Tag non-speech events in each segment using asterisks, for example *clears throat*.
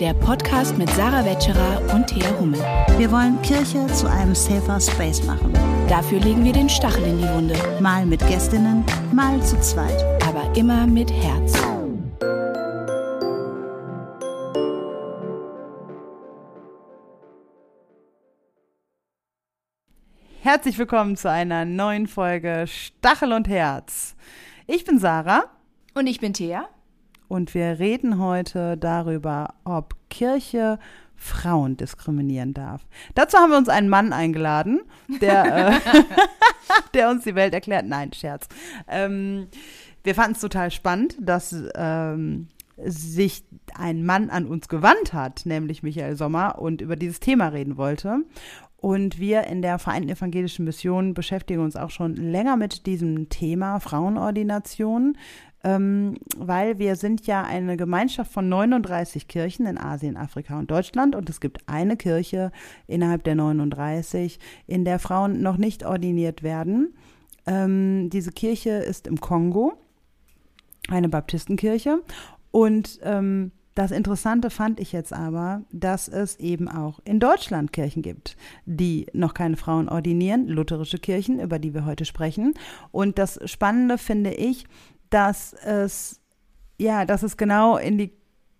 der Podcast mit Sarah Wetscherer und Thea Hummel. Wir wollen Kirche zu einem safer Space machen. Dafür legen wir den Stachel in die Wunde. Mal mit Gästinnen, mal zu zweit. Aber immer mit Herz. Herzlich willkommen zu einer neuen Folge Stachel und Herz. Ich bin Sarah. Und ich bin Thea. Und wir reden heute darüber, ob Kirche Frauen diskriminieren darf. Dazu haben wir uns einen Mann eingeladen, der, äh, *laughs* *laughs* der uns die Welt erklärt. Nein, Scherz. Ähm, wir fanden es total spannend, dass ähm, sich ein Mann an uns gewandt hat, nämlich Michael Sommer, und über dieses Thema reden wollte. Und wir in der Vereinten Evangelischen Mission beschäftigen uns auch schon länger mit diesem Thema Frauenordination ähm, weil wir sind ja eine Gemeinschaft von 39 Kirchen in Asien, Afrika und Deutschland und es gibt eine Kirche innerhalb der 39, in der Frauen noch nicht ordiniert werden. Ähm, diese Kirche ist im Kongo, eine Baptistenkirche und ähm, das Interessante fand ich jetzt aber, dass es eben auch in Deutschland Kirchen gibt, die noch keine Frauen ordinieren, lutherische Kirchen, über die wir heute sprechen. Und das Spannende finde ich, dass es, ja, dass es genau in die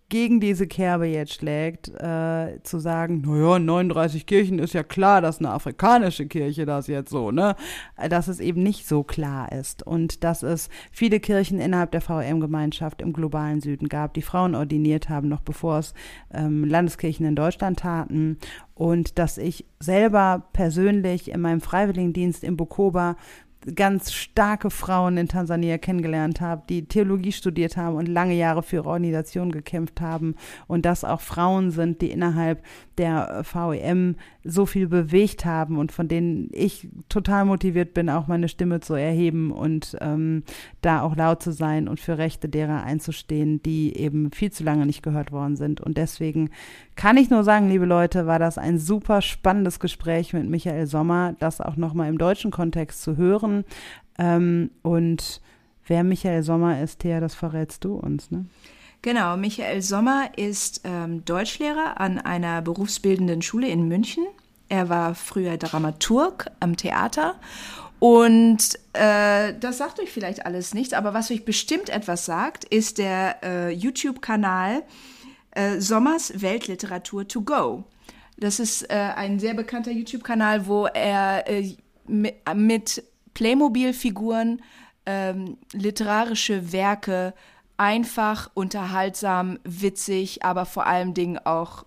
gegen diese Kerbe jetzt schlägt, äh, zu sagen, naja, 39 Kirchen ist ja klar, dass eine afrikanische Kirche das jetzt so, ne? Dass es eben nicht so klar ist und dass es viele Kirchen innerhalb der VM-Gemeinschaft im globalen Süden gab, die Frauen ordiniert haben, noch bevor es ähm, Landeskirchen in Deutschland taten und dass ich selber persönlich in meinem Freiwilligendienst in Bukoba ganz starke Frauen in Tansania kennengelernt habe, die Theologie studiert haben und lange Jahre für ihre Organisation gekämpft haben und dass auch Frauen sind, die innerhalb der VEM so viel bewegt haben und von denen ich total motiviert bin, auch meine Stimme zu erheben und ähm, da auch laut zu sein und für Rechte derer einzustehen, die eben viel zu lange nicht gehört worden sind. Und deswegen kann ich nur sagen, liebe Leute, war das ein super spannendes Gespräch mit Michael Sommer, das auch nochmal im deutschen Kontext zu hören. Ähm, und wer Michael Sommer ist, Thea, das verrätst du uns, ne? Genau, Michael Sommer ist ähm, Deutschlehrer an einer berufsbildenden Schule in München. Er war früher Dramaturg am Theater und äh, das sagt euch vielleicht alles nichts, aber was euch bestimmt etwas sagt, ist der äh, YouTube-Kanal äh, Sommers Weltliteratur to go. Das ist äh, ein sehr bekannter YouTube-Kanal, wo er äh, mit Playmobil-Figuren ähm, literarische Werke einfach, unterhaltsam, witzig, aber vor allen Dingen auch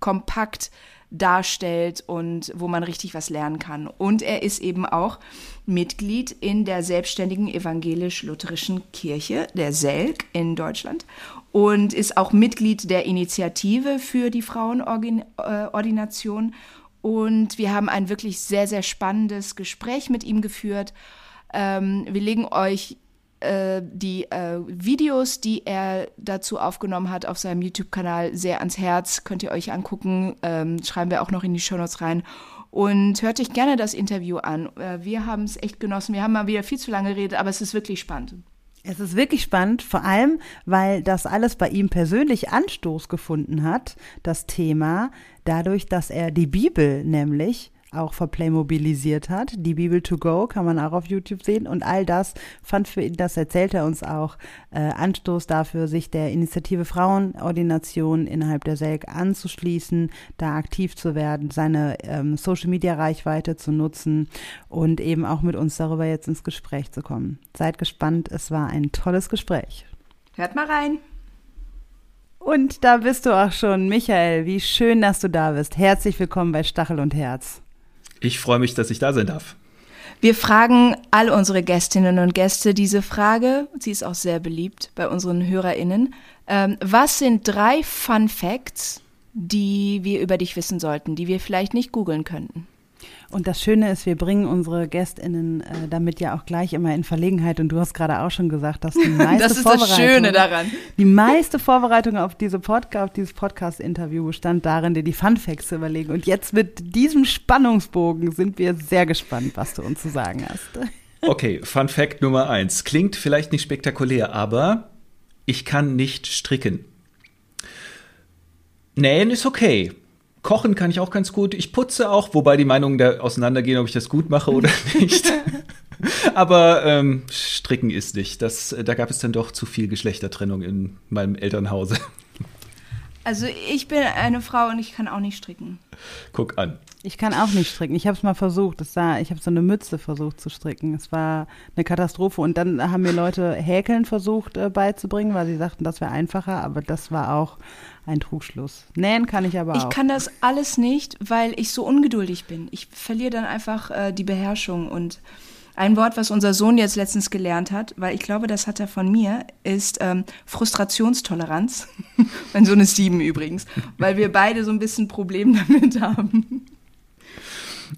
kompakt darstellt und wo man richtig was lernen kann. Und er ist eben auch Mitglied in der selbstständigen evangelisch-lutherischen Kirche, der SELK in Deutschland und ist auch Mitglied der Initiative für die Frauenordination. Und wir haben ein wirklich sehr, sehr spannendes Gespräch mit ihm geführt. Ähm, wir legen euch äh, die äh, Videos, die er dazu aufgenommen hat auf seinem YouTube-Kanal, sehr ans Herz. Könnt ihr euch angucken. Ähm, schreiben wir auch noch in die Shownotes rein. Und hört euch gerne das Interview an. Äh, wir haben es echt genossen. Wir haben mal wieder viel zu lange geredet, aber es ist wirklich spannend. Es ist wirklich spannend, vor allem, weil das alles bei ihm persönlich Anstoß gefunden hat, das Thema, dadurch, dass er die Bibel nämlich auch verplaymobilisiert hat. Die Bibel to go kann man auch auf YouTube sehen und all das fand für ihn, das erzählt er uns auch, äh, Anstoß dafür, sich der Initiative Frauenordination innerhalb der SELK anzuschließen, da aktiv zu werden, seine ähm, Social Media Reichweite zu nutzen und eben auch mit uns darüber jetzt ins Gespräch zu kommen. Seid gespannt, es war ein tolles Gespräch. Hört mal rein. Und da bist du auch schon, Michael. Wie schön, dass du da bist. Herzlich willkommen bei Stachel und Herz. Ich freue mich, dass ich da sein darf. Wir fragen all unsere Gästinnen und Gäste diese Frage. Sie ist auch sehr beliebt bei unseren HörerInnen. Ähm, was sind drei Fun Facts, die wir über dich wissen sollten, die wir vielleicht nicht googeln könnten? Und das Schöne ist, wir bringen unsere GästInnen äh, damit ja auch gleich immer in Verlegenheit. Und du hast gerade auch schon gesagt, dass die *laughs* meiste das ist das Schöne daran. Die meiste Vorbereitung auf, diese Podca auf dieses Podcast-Interview bestand darin, dir die Funfacts zu überlegen. Und jetzt mit diesem Spannungsbogen sind wir sehr gespannt, was du uns zu sagen hast. *laughs* Okay, Fun Fact Nummer eins. Klingt vielleicht nicht spektakulär, aber ich kann nicht stricken. Nähen ist okay. Kochen kann ich auch ganz gut. Ich putze auch, wobei die Meinungen da auseinandergehen, ob ich das gut mache oder *laughs* nicht. Aber ähm, Stricken ist nicht. Das, da gab es dann doch zu viel Geschlechtertrennung in meinem Elternhause. Also ich bin eine Frau und ich kann auch nicht stricken. Guck an. Ich kann auch nicht stricken. Ich habe es mal versucht. Das sah, ich habe so eine Mütze versucht zu stricken. Es war eine Katastrophe. Und dann haben mir Leute Häkeln versucht äh, beizubringen, weil sie sagten, das wäre einfacher. Aber das war auch ein Trugschluss. Nähen kann ich aber Ich auch. kann das alles nicht, weil ich so ungeduldig bin. Ich verliere dann einfach äh, die Beherrschung. Und ein Wort, was unser Sohn jetzt letztens gelernt hat, weil ich glaube, das hat er von mir, ist ähm, Frustrationstoleranz. *laughs* mein Sohn ist sieben übrigens, weil wir beide so ein bisschen Problem *laughs* damit haben.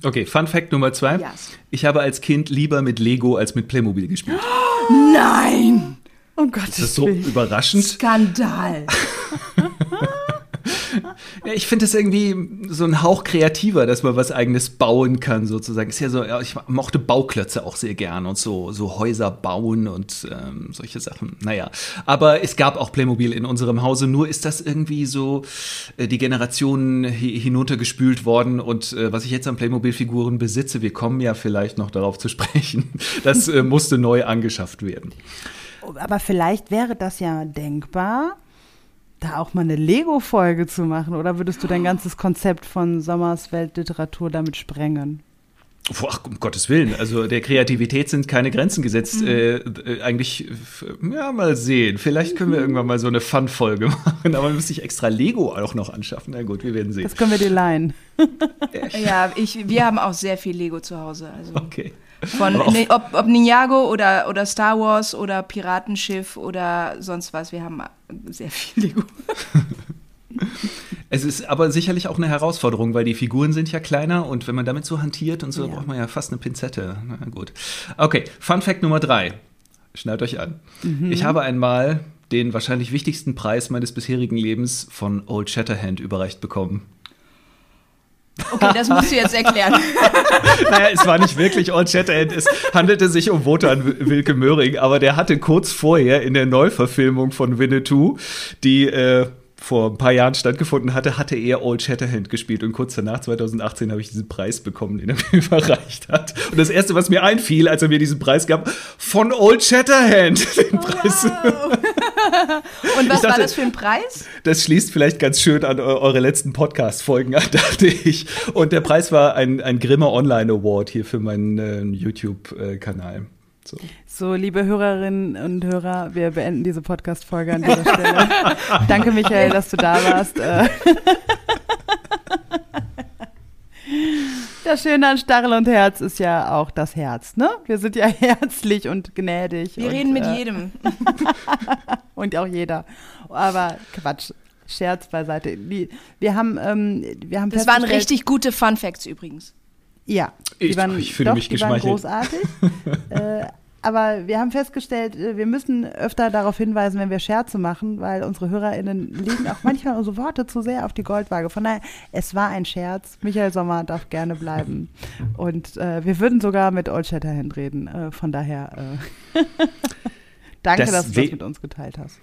Okay, Fun Fact Nummer zwei. Yes. Ich habe als Kind lieber mit Lego als mit Playmobil gespielt. *gasps* Nein! oh Gott, Das ist so überraschend. Skandal. *laughs* Ich finde es irgendwie so ein Hauch kreativer, dass man was eigenes bauen kann, sozusagen. Ist ja so, ich mochte Bauklötze auch sehr gern und so, so Häuser bauen und ähm, solche Sachen. Naja, aber es gab auch Playmobil in unserem Hause, nur ist das irgendwie so äh, die Generationen hi hinuntergespült worden und äh, was ich jetzt an Playmobil-Figuren besitze, wir kommen ja vielleicht noch darauf zu *laughs* sprechen, das äh, musste neu angeschafft werden. Aber vielleicht wäre das ja denkbar, da auch mal eine Lego-Folge zu machen. Oder würdest du dein ganzes Konzept von Sommers Weltliteratur damit sprengen? Boah, um Gottes Willen, also der Kreativität sind keine Grenzen gesetzt. Äh, äh, eigentlich, ja, mal sehen. Vielleicht können wir irgendwann mal so eine Fun-Folge *laughs* machen, aber müsste ich extra Lego auch noch anschaffen. Na gut, wir werden sehen. Das können wir dir leihen. Ja, ich, wir haben auch sehr viel Lego zu Hause. Also Okay. Von ne, ob, ob Ninjago oder, oder Star Wars oder Piratenschiff oder sonst was. Wir haben sehr viel Lego. Es ist aber sicherlich auch eine Herausforderung, weil die Figuren sind ja kleiner und wenn man damit so hantiert und so, Ja. braucht man ja fast eine Pinzette. Na gut. Okay, Fun Fact Nummer drei. Schnallt euch an. Ich habe einmal den wahrscheinlich wichtigsten Preis meines bisherigen Lebens von Old Shatterhand überreicht bekommen. Okay, das musst du jetzt erklären. *laughs* Naja, es war nicht wirklich Old Shatterhand. Es handelte sich um Wotan Wilke Möhring, aber der hatte kurz vorher in der Neuverfilmung von Winnetou, die äh, vor ein paar Jahren stattgefunden hatte, hatte er Old Shatterhand gespielt. Und kurz danach, 2018, habe ich diesen Preis bekommen, den er *laughs* mir überreicht hat. Und das Erste, was mir einfiel, als er mir diesen Preis gab, von Old Shatterhand, *laughs* den Preis. Und was dachte- war das für ein Preis? Das schließt vielleicht ganz schön an eu- eure letzten Podcast-Folgen *laughs* an, dachte ich. Und der Preis war ein, ein Grimme Online Award hier für meinen äh, YouTube-Kanal. So. So, liebe Hörerinnen und Hörer, wir beenden diese Podcast-Folge an dieser Stelle. Danke, Michael, dass du da warst. *laughs* Äh, Das Schöne an Stachel und Herz ist ja auch das Herz, ne? Wir sind ja *laughs* herzlich und gnädig. Wir und, reden mit äh, jedem. *laughs* Und auch jeder. Aber Quatsch, Scherz beiseite. Wir haben, ähm, wir haben Das waren richtig gute Fun Facts übrigens. Ja, die Ich- waren, ich fühle doch, mich die waren geschmeichelt. großartig. *laughs* äh, aber wir haben festgestellt, äh, wir müssen öfter darauf hinweisen, wenn wir Scherze machen, weil unsere HörerInnen legen auch manchmal unsere Worte zu sehr auf die Goldwaage. Von daher, es war ein Scherz. Michael Sommer darf gerne bleiben. Und äh, wir würden sogar mit Old Shatterhand reden. Äh, von daher, äh, *laughs* danke, Das dass du das mit uns geteilt hast.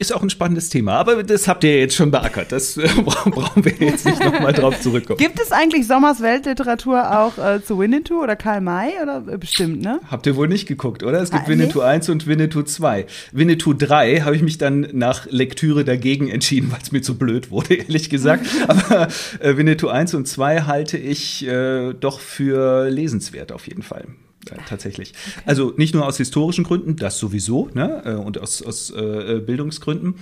Ist auch ein spannendes Thema, aber das habt ihr jetzt schon beackert. Das äh, *laughs* bra- brauchen wir jetzt nicht nochmal drauf zurückkommen. Gibt es eigentlich Sommers Weltliteratur auch äh, zu Winnetou oder Karl May? Oder äh, bestimmt, ne? Habt ihr wohl nicht geguckt, oder? Es gibt Ah, Winnetou 1 und Winnetou 2. Winnetou 3 habe ich mich dann nach Lektüre dagegen entschieden, weil es mir zu blöd wurde, *laughs* ehrlich gesagt. *laughs* Aber äh, Winnetou 1 und 2 halte ich äh, doch für lesenswert auf jeden Fall. Äh, tatsächlich. Also nicht nur aus historischen Gründen, das sowieso, ne? Äh, und aus, aus äh, Bildungsgründen.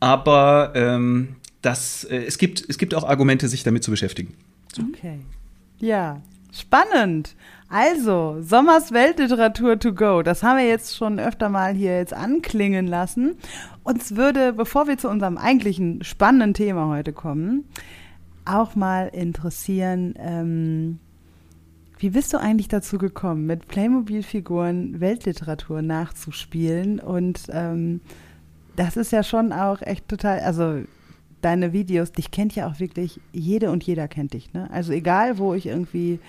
Aber ähm, das, äh, es, gibt, es gibt auch Argumente, sich damit zu beschäftigen. Okay. Ja, spannend. Also, Sommers Weltliteratur to go. Das haben wir jetzt schon öfter mal hier jetzt anklingen lassen. Uns würde, bevor wir zu unserem eigentlichen spannenden Thema heute kommen, auch mal interessieren, ähm, wie bist du eigentlich dazu gekommen, mit Playmobil-Figuren Weltliteratur nachzuspielen? Und ähm, das ist ja schon auch echt total, also deine Videos, dich kennt ja auch wirklich jede und jeder kennt dich. Ne? Also egal, wo ich irgendwie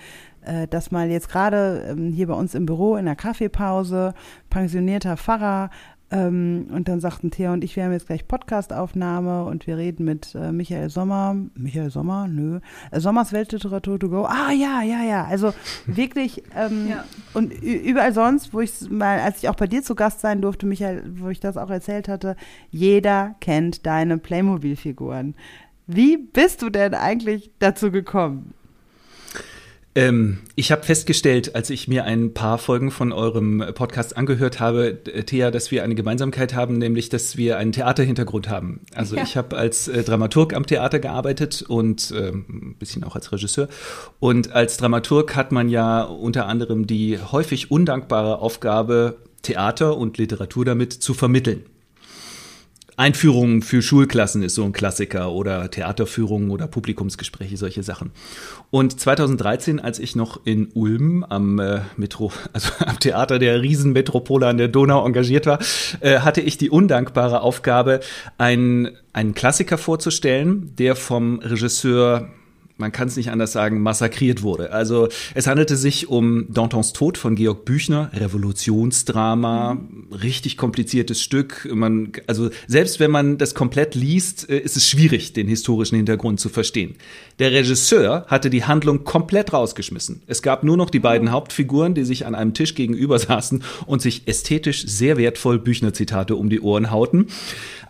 äh, das mal jetzt gerade ähm, hier bei uns im Büro in der Kaffeepause, pensionierter Pfarrer, Ähm, und dann sagten Thea und ich, wir haben jetzt gleich Podcastaufnahme und wir reden mit äh, Michael Sommer. Michael Sommer? Nö. Äh, Sommers Weltliteratur to go. Ah, ja, ja, ja. Also *laughs* wirklich. Ähm, Ja. Und überall sonst, wo ich mal, als ich auch bei dir zu Gast sein durfte, Michael, wo ich das auch erzählt hatte, jeder kennt deine Playmobil-Figuren. Wie bist du denn eigentlich dazu gekommen? Ähm, ich habe festgestellt, als ich mir ein paar Folgen von eurem Podcast angehört habe, äh, Thea, dass wir eine Gemeinsamkeit haben, nämlich, dass wir einen Theaterhintergrund haben. Also Ja. ich habe als äh, Dramaturg am Theater gearbeitet und ähm, ein bisschen auch als Regisseur. Und als Dramaturg hat man ja unter anderem die häufig undankbare Aufgabe, Theater und Literatur damit zu vermitteln. Einführungen für Schulklassen ist so ein Klassiker oder Theaterführungen oder Publikumsgespräche, solche Sachen. Und 2013, als ich noch in Ulm am äh, Metro, *laughs* also am Theater der Riesenmetropole an der Donau engagiert war, äh, hatte ich die undankbare Aufgabe, einen, einen Klassiker vorzustellen, der vom Regisseur man kann es nicht anders sagen, massakriert wurde. Also es handelte sich um Dantons Tod von Georg Büchner, Revolutionsdrama, richtig kompliziertes Stück. Man, also selbst wenn man das komplett liest, äh, ist es schwierig, den historischen Hintergrund zu verstehen. Der Regisseur hatte die Handlung komplett rausgeschmissen. Es gab nur noch die beiden Hauptfiguren, die sich an einem Tisch gegenüber saßen und sich ästhetisch sehr wertvoll Büchner-Zitate um die Ohren hauten.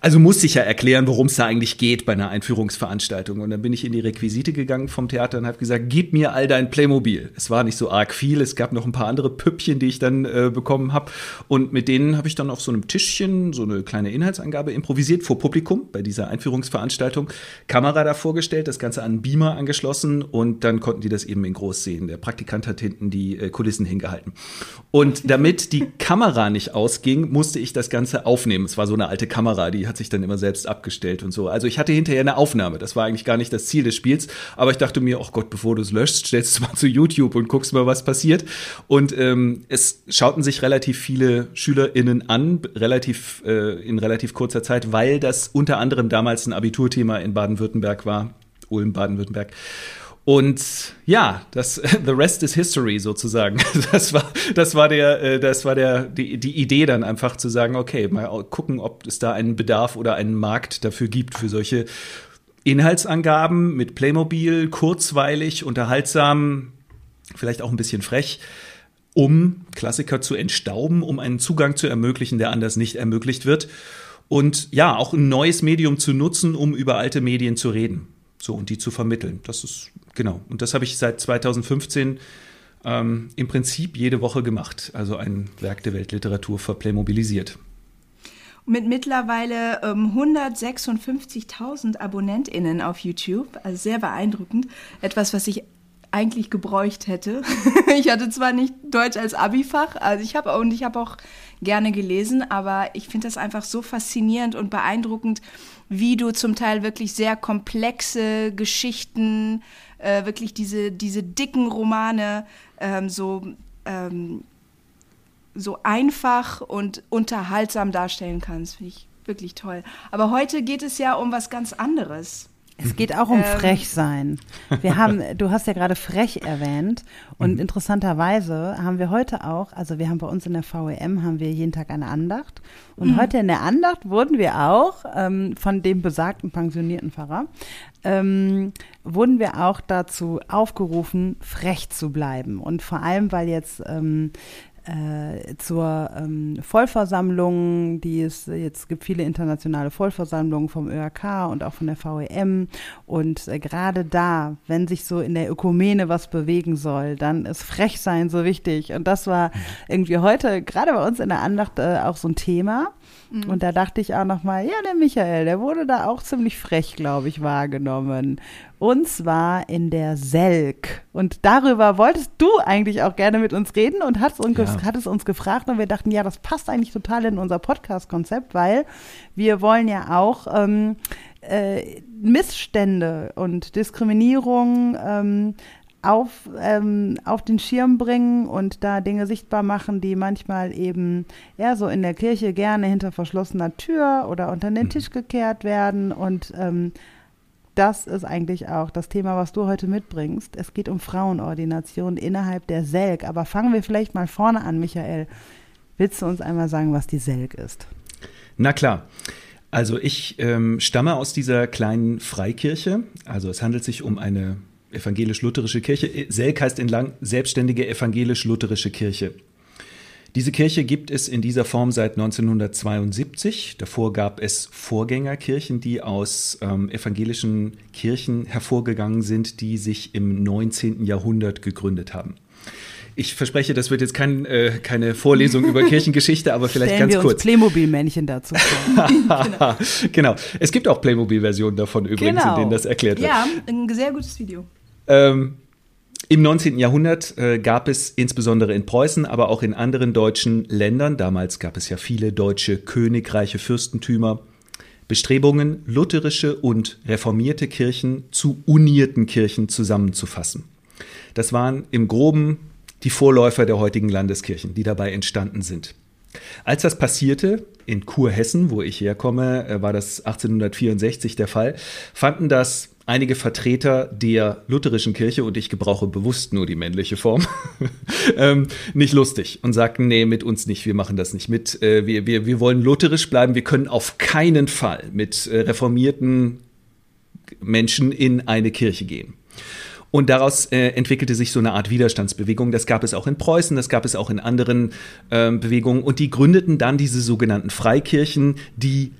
Also musste ich ja erklären, worum es da eigentlich geht bei einer Einführungsveranstaltung. Und dann bin ich in die Requisite gegangen vom Theater und habe gesagt, gib mir all dein Playmobil. Es war nicht so arg viel, es gab noch ein paar andere Püppchen, die ich dann äh, bekommen habe. Und mit denen habe ich dann auf so einem Tischchen so eine kleine Inhaltsangabe improvisiert vor Publikum bei dieser Einführungsveranstaltung. Kamera da vorgestellt, das Ganze an einen Beamer angeschlossen und dann konnten die das eben in groß sehen. Der Praktikant hat hinten die äh, Kulissen hingehalten. Und damit die Kamera nicht ausging, musste ich das Ganze aufnehmen. Es war so eine alte Kamera, die hat sich dann immer selbst abgestellt und so. Also ich hatte hinterher eine Aufnahme. Das war eigentlich gar nicht das Ziel des Spiels. Aber ich dachte mir, ach Gott, bevor du es löscht, stellst du mal zu YouTube und guckst mal, was passiert. Und ähm, es schauten sich relativ viele SchülerInnen an, relativ, äh, in relativ kurzer Zeit, weil das unter anderem damals ein Abiturthema in Baden-Württemberg war. Ulm, Baden-Württemberg. Und ja, das *laughs* the rest is history sozusagen. *laughs* Das war das war der äh, das war der die, die Idee dann einfach zu sagen, okay, mal gucken, ob es da einen Bedarf oder einen Markt dafür gibt für solche Inhaltsangaben mit Playmobil, kurzweilig, unterhaltsam, vielleicht auch ein bisschen frech, um Klassiker zu entstauben, um einen Zugang zu ermöglichen, der anders nicht ermöglicht wird. Und ja, auch ein neues Medium zu nutzen, um über alte Medien zu reden. So, und die zu vermitteln. Das ist, genau. Und das habe ich seit 2015 ähm, im Prinzip jede Woche gemacht. Also ein Werk der Weltliteratur verplaymobilisiert. Mit mittlerweile ähm, 156.000 AbonnentInnen auf YouTube, also sehr beeindruckend. Etwas, was ich eigentlich gebräucht hätte. *laughs* ich hatte zwar nicht Deutsch als Abifach, also ich habe und ich habe auch gerne gelesen, aber ich finde das einfach so faszinierend und beeindruckend, wie du zum Teil wirklich sehr komplexe Geschichten, äh, wirklich diese, diese dicken Romane ähm, so ähm, so einfach und unterhaltsam darstellen kannst. Finde ich wirklich toll. Aber heute geht es ja um was ganz anderes. Es geht auch um Ähm. Frechsein. Wir haben, du hast ja gerade frech erwähnt. Und interessanterweise haben wir heute auch, also wir haben bei uns in der VEM haben wir jeden Tag eine Andacht. Und heute in der Andacht wurden wir auch ähm, von dem besagten pensionierten Pfarrer ähm, wurden wir auch dazu aufgerufen, frech zu bleiben. Und vor allem, weil jetzt ähm, äh, zur ähm, Vollversammlung, die es jetzt gibt viele internationale Vollversammlungen vom ÖRK und auch von der VEM und äh, gerade da, wenn sich so in der Ökumene was bewegen soll, dann ist Frechsein so wichtig. Und das war irgendwie heute gerade bei uns in der Andacht äh, auch so ein Thema und da dachte ich auch noch mal, ja, der Michael, der wurde da auch ziemlich frech, glaube ich, wahrgenommen. Und zwar in der Selk. Und darüber wolltest du eigentlich auch gerne mit uns reden und hattest uns, Ja. hattest uns gefragt und wir dachten, ja, das passt eigentlich total in unser Podcast-Konzept, weil wir wollen ja auch ähm, äh, Missstände und Diskriminierung ähm, auf, ähm, auf den Schirm bringen und da Dinge sichtbar machen, die manchmal eben eher so in der Kirche gerne hinter verschlossener Tür oder unter den Tisch gekehrt werden. Und ähm, das ist eigentlich auch das Thema, was du heute mitbringst. Es geht um Frauenordination innerhalb der Selk. Aber fangen wir vielleicht mal vorne an, Michael. Willst du uns einmal sagen, was die Selk ist? Na klar. Also ich ähm, stamme aus dieser kleinen Freikirche. Also es handelt sich um eine evangelisch-lutherische Kirche. Selk heißt in Lang selbstständige evangelisch-lutherische Kirche. Diese Kirche gibt es in dieser Form seit 1972. Davor gab es Vorgängerkirchen, die aus ähm, evangelischen Kirchen hervorgegangen sind, die sich im 19. Jahrhundert gegründet haben. Ich verspreche, das wird jetzt kein, äh, keine Vorlesung über *laughs* Kirchengeschichte, aber vielleicht Stellen ganz wir kurz. Uns Playmobil-Männchen dazu. vor. *laughs* genau. Es gibt auch Playmobil-Versionen davon übrigens, Genau. in denen das erklärt wird. Ja, ein sehr gutes Video. Ähm, Im 19. Jahrhundert äh, gab es insbesondere in Preußen, aber auch in anderen deutschen Ländern, damals gab es ja viele deutsche Königreiche, Fürstentümer, Bestrebungen, lutherische und reformierte Kirchen zu unierten Kirchen zusammenzufassen. Das waren im groben die Vorläufer der heutigen Landeskirchen, die dabei entstanden sind. Als das passierte, in Kurhessen, wo ich herkomme, äh, war das 1864 der Fall, fanden das einige Vertreter der lutherischen Kirche, und ich gebrauche bewusst nur die männliche Form, *laughs* ähm, nicht lustig und sagten, nee, mit uns nicht, wir machen das nicht mit. Äh, wir, wir, wir wollen lutherisch bleiben, wir können auf keinen Fall mit äh, reformierten Menschen in eine Kirche gehen. Und daraus äh, entwickelte sich so eine Art Widerstandsbewegung. Das gab es auch in Preußen, das gab es auch in anderen ähm, Bewegungen. Und die gründeten dann diese sogenannten Freikirchen, die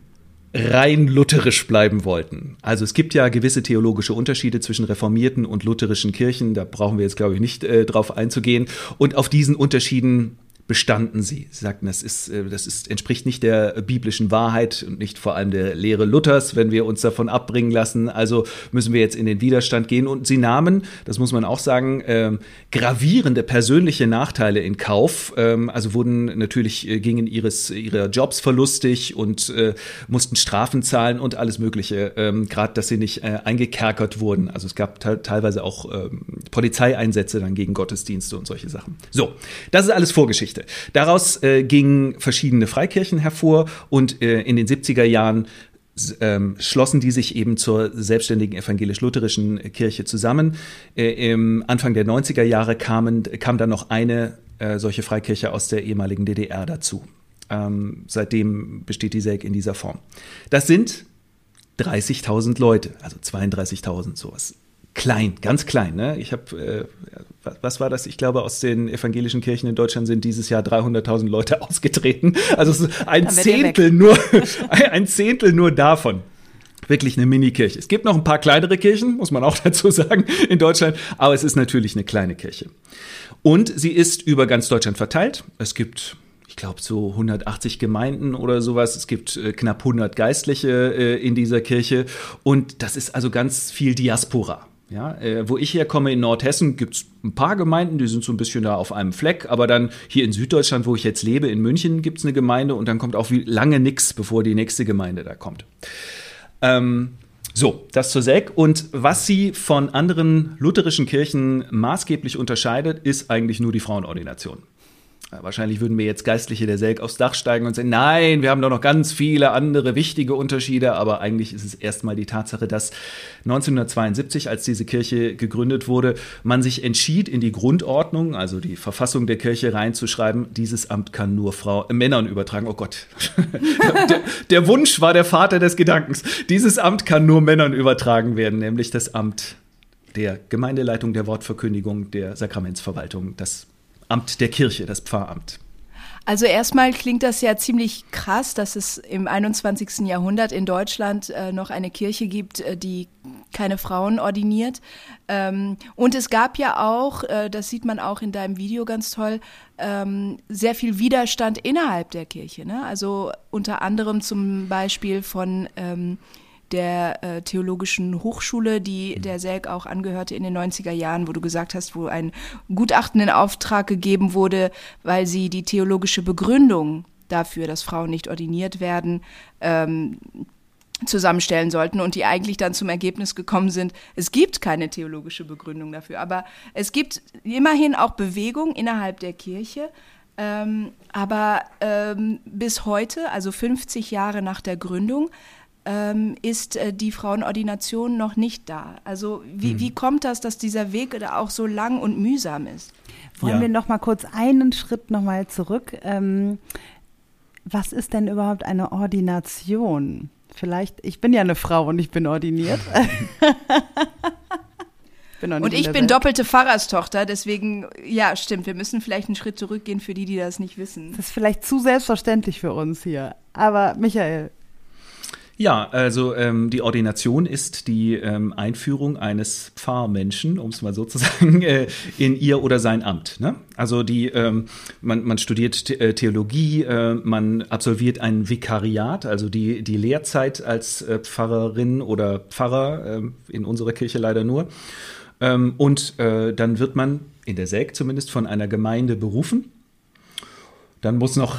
rein lutherisch bleiben wollten. Also es gibt ja gewisse theologische Unterschiede zwischen reformierten und lutherischen Kirchen. Da brauchen wir jetzt, glaube ich, nicht äh, drauf einzugehen. Und auf diesen Unterschieden bestanden sie. Sie sagten, das ist, äh, das ist, entspricht nicht der biblischen Wahrheit und nicht vor allem der Lehre Luthers, wenn wir uns davon abbringen lassen. Also müssen wir jetzt in den Widerstand gehen. Und sie nahmen, das muss man auch sagen, ähm, gravierende persönliche Nachteile in Kauf. Ähm, also wurden natürlich, äh, gingen ihres, ihrer Jobs verlustig und äh, mussten Strafen zahlen und alles Mögliche. Ähm, Gerade, dass sie nicht äh, eingekerkert wurden. Also es gab te teilweise auch ähm, Polizeieinsätze dann gegen Gottesdienste und solche Sachen. So, das ist alles Vorgeschichte. Daraus äh, gingen verschiedene Freikirchen hervor und äh, in den 70er Jahren ähm, schlossen die sich eben zur selbstständigen evangelisch-lutherischen Kirche zusammen. Äh, Im Anfang der 90er Jahre kamen, kam dann noch eine äh, solche Freikirche aus der ehemaligen DDR dazu. Ähm, seitdem besteht die SEG in dieser Form. Das sind 30.000 Leute, also 32.000 sowas. Klein, ganz klein. Ne? Ich habe, äh, was war das? Ich glaube, aus den evangelischen Kirchen in Deutschland sind dieses Jahr 300.000 Leute *laughs* ausgetreten. Also es ist ein Zehntel nur, *laughs* ein Zehntel nur davon. Wirklich eine Mini-Kirche. Es gibt noch ein paar kleinere Kirchen, muss man auch *laughs* dazu sagen, in Deutschland, aber es ist natürlich eine kleine Kirche. Und sie ist über ganz Deutschland verteilt. Es gibt ich glaube, so 180 Gemeinden oder sowas. Es gibt äh, knapp 100 Geistliche äh, in dieser Kirche. Und das ist also ganz viel Diaspora. Ja, äh, wo ich herkomme in Nordhessen gibt es ein paar Gemeinden, die sind so ein bisschen da auf einem Fleck, aber dann hier in Süddeutschland, wo ich jetzt lebe, in München gibt es eine Gemeinde und dann kommt auch wie lange nichts, bevor die nächste Gemeinde da kommt. Ähm, so, das zur SEG. Und was sie von anderen lutherischen Kirchen maßgeblich unterscheidet, ist eigentlich nur die Frauenordination. Wahrscheinlich würden mir jetzt Geistliche der Selk aufs Dach steigen und sagen, nein, wir haben doch noch ganz viele andere wichtige Unterschiede, aber eigentlich ist es erstmal die Tatsache, dass 1972, als diese Kirche gegründet wurde, man sich entschied, in die Grundordnung, also die Verfassung der Kirche reinzuschreiben, dieses Amt kann nur Frau, äh, Männern übertragen. Oh Gott, *laughs* der, der Wunsch war der Vater des Gedankens. Dieses Amt kann nur Männern übertragen werden, nämlich das Amt der Gemeindeleitung, der Wortverkündigung, der Sakramentsverwaltung, das Amt der Kirche, das Pfarramt. Also erstmal klingt das ja ziemlich krass, dass es im 21. Jahrhundert in Deutschland äh, noch eine Kirche gibt, äh, die keine Frauen ordiniert. Ähm, und es gab ja auch, äh, das sieht man auch in deinem Video ganz toll, ähm, sehr viel Widerstand innerhalb der Kirche. Ne? Also unter anderem zum Beispiel von ähm, der äh, Theologischen Hochschule, die der Selk auch angehörte in den 90er Jahren, wo du gesagt hast, wo ein Gutachten in Auftrag gegeben wurde, weil sie die theologische Begründung dafür, dass Frauen nicht ordiniert werden, ähm, zusammenstellen sollten und die eigentlich dann zum Ergebnis gekommen sind, es gibt keine theologische Begründung dafür. Aber es gibt immerhin auch Bewegung innerhalb der Kirche. Ähm, aber ähm, bis heute, also 50 Jahre nach der Gründung, ähm, ist äh, die Frauenordination noch nicht da. Also wie, wie kommt das, dass dieser Weg da auch so lang und mühsam ist? Wollen Ja. wir noch mal kurz einen Schritt noch mal zurück? Ähm, was ist denn überhaupt eine Ordination? Vielleicht, ich bin ja eine Frau und ich bin ordiniert. *laughs* bin und ich bin Welt. doppelte Pfarrerstochter, deswegen, ja, stimmt, wir müssen vielleicht einen Schritt zurückgehen für die, die das nicht wissen. Das ist vielleicht zu selbstverständlich für uns hier. Aber Michael, ja, also ähm, die Ordination ist die ähm, Einführung eines Pfarrmenschen, um es mal so zu *laughs* sagen, äh, in ihr oder sein Amt. Ne? Also die, ähm, man, man studiert äh, Theologie, äh, man absolviert ein Vikariat, also die, die Lehrzeit als äh, Pfarrerin oder Pfarrer, äh, in unserer Kirche leider nur. Ähm, und äh, dann wird man in der SEG zumindest von einer Gemeinde berufen. Dann muss noch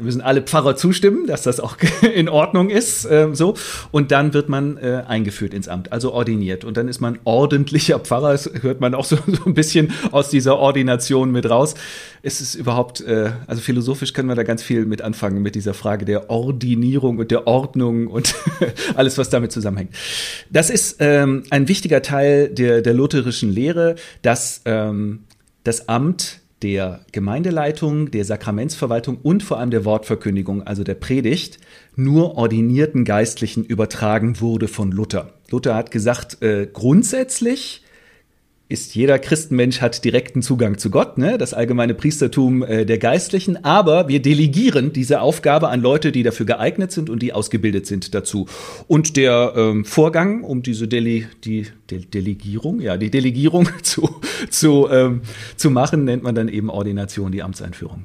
müssen alle Pfarrer zustimmen, dass das auch *laughs* in Ordnung ist. Äh, so. Und dann wird man äh, eingeführt ins Amt, also ordiniert. Und dann ist man ordentlicher Pfarrer. Das hört man auch so, *laughs* so ein bisschen aus dieser Ordination mit raus. Es ist überhaupt, äh, also philosophisch können wir da ganz viel mit anfangen, mit dieser Frage der Ordinierung und der Ordnung und *laughs* alles, was damit zusammenhängt. Das ist ähm, ein wichtiger Teil der, der lutherischen Lehre, dass ähm, das Amt der Gemeindeleitung, der Sakramentsverwaltung und vor allem der Wortverkündigung, also der Predigt, nur ordinierten Geistlichen übertragen wurde von Luther. Luther hat gesagt, äh, grundsätzlich ist jeder Christenmensch hat direkten Zugang zu Gott, ne? das allgemeine Priestertum äh, der Geistlichen, aber wir delegieren diese Aufgabe an Leute, die dafür geeignet sind und die ausgebildet sind dazu. Und der ähm, Vorgang, um diese Dele die De Delegierung, ja, die Delegierung *laughs* zu, zu, ähm, zu machen, nennt man dann eben Ordination, die Amtseinführung.